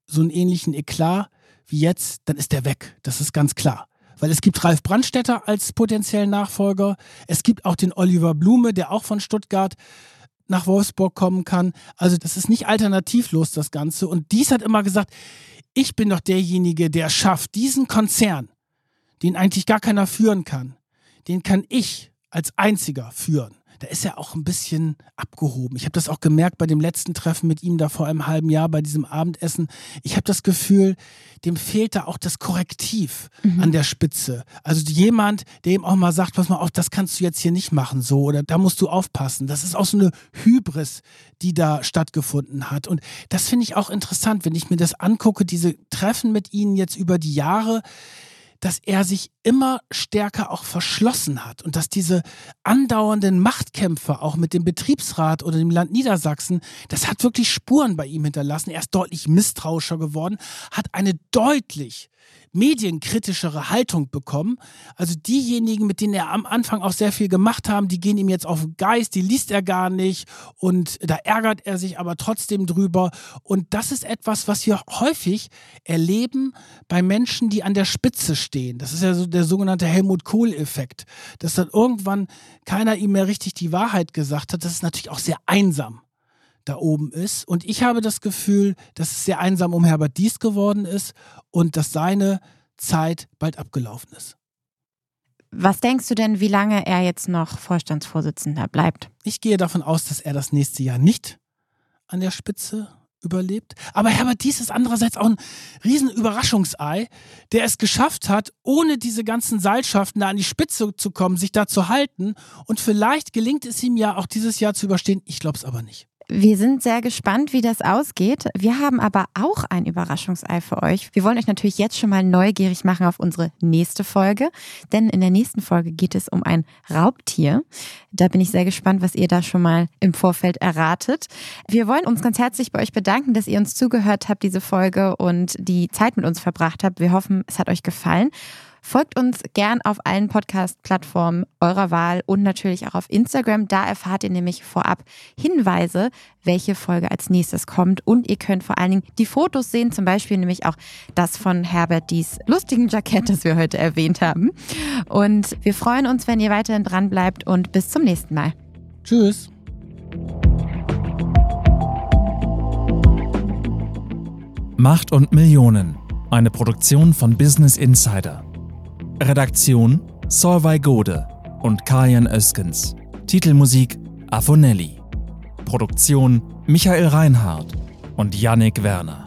so einen ähnlichen Eklat wie jetzt, dann ist er weg. Das ist ganz klar. Weil es gibt Ralf Brandstätter als potenziellen Nachfolger. Es gibt auch den Oliver Blume, der auch von Stuttgart nach Wolfsburg kommen kann. Also das ist nicht alternativlos, das Ganze. Und dies hat immer gesagt, ich bin doch derjenige, der schafft, diesen Konzern den eigentlich gar keiner führen kann, den kann ich als einziger führen. Da ist er auch ein bisschen abgehoben. Ich habe das auch gemerkt bei dem letzten Treffen mit ihm da vor einem halben Jahr bei diesem Abendessen. Ich habe das Gefühl, dem fehlt da auch das Korrektiv mhm. an der Spitze. Also jemand, der ihm auch mal sagt, pass mal auf, das kannst du jetzt hier nicht machen, so oder da musst du aufpassen. Das ist auch so eine Hybris, die da stattgefunden hat. Und das finde ich auch interessant, wenn ich mir das angucke, diese Treffen mit ihnen jetzt über die Jahre dass er sich immer stärker auch verschlossen hat und dass diese andauernden Machtkämpfe auch mit dem Betriebsrat oder dem Land Niedersachsen, das hat wirklich Spuren bei ihm hinterlassen. Er ist deutlich misstrauischer geworden, hat eine deutlich medienkritischere Haltung bekommen. Also diejenigen, mit denen er am Anfang auch sehr viel gemacht haben, die gehen ihm jetzt auf den Geist, die liest er gar nicht und da ärgert er sich aber trotzdem drüber. Und das ist etwas, was wir häufig erleben bei Menschen, die an der Spitze stehen. Das ist ja so der sogenannte Helmut Kohl-Effekt, dass dann irgendwann keiner ihm mehr richtig die Wahrheit gesagt hat. Das ist natürlich auch sehr einsam da oben ist. Und ich habe das Gefühl, dass es sehr einsam um Herbert Dies geworden ist und dass seine Zeit bald abgelaufen ist. Was denkst du denn, wie lange er jetzt noch Vorstandsvorsitzender bleibt? Ich gehe davon aus, dass er das nächste Jahr nicht an der Spitze überlebt. Aber Herbert Dies ist andererseits auch ein riesen Überraschungsei, der es geschafft hat, ohne diese ganzen Seilschaften da an die Spitze zu kommen, sich da zu halten. Und vielleicht gelingt es ihm ja auch dieses Jahr zu überstehen. Ich glaube es aber nicht. Wir sind sehr gespannt, wie das ausgeht. Wir haben aber auch ein Überraschungsei für euch. Wir wollen euch natürlich jetzt schon mal neugierig machen auf unsere nächste Folge, denn in der nächsten Folge geht es um ein Raubtier. Da bin ich sehr gespannt, was ihr da schon mal im Vorfeld erratet. Wir wollen uns ganz herzlich bei euch bedanken, dass ihr uns zugehört habt, diese Folge und die Zeit mit uns verbracht habt. Wir hoffen, es hat euch gefallen. Folgt uns gern auf allen Podcast-Plattformen eurer Wahl und natürlich auch auf Instagram. Da erfahrt ihr nämlich vorab Hinweise, welche Folge als nächstes kommt. Und ihr könnt vor allen Dingen die Fotos sehen, zum Beispiel nämlich auch das von Herbert Dies lustigen Jackett, das wir heute erwähnt haben. Und wir freuen uns, wenn ihr weiterhin dran bleibt und bis zum nächsten Mal. Tschüss. Macht und Millionen. Eine Produktion von Business Insider. Redaktion Solvay Gode und Kajan Öskens. Titelmusik Afonelli. Produktion Michael Reinhardt und Yannick Werner.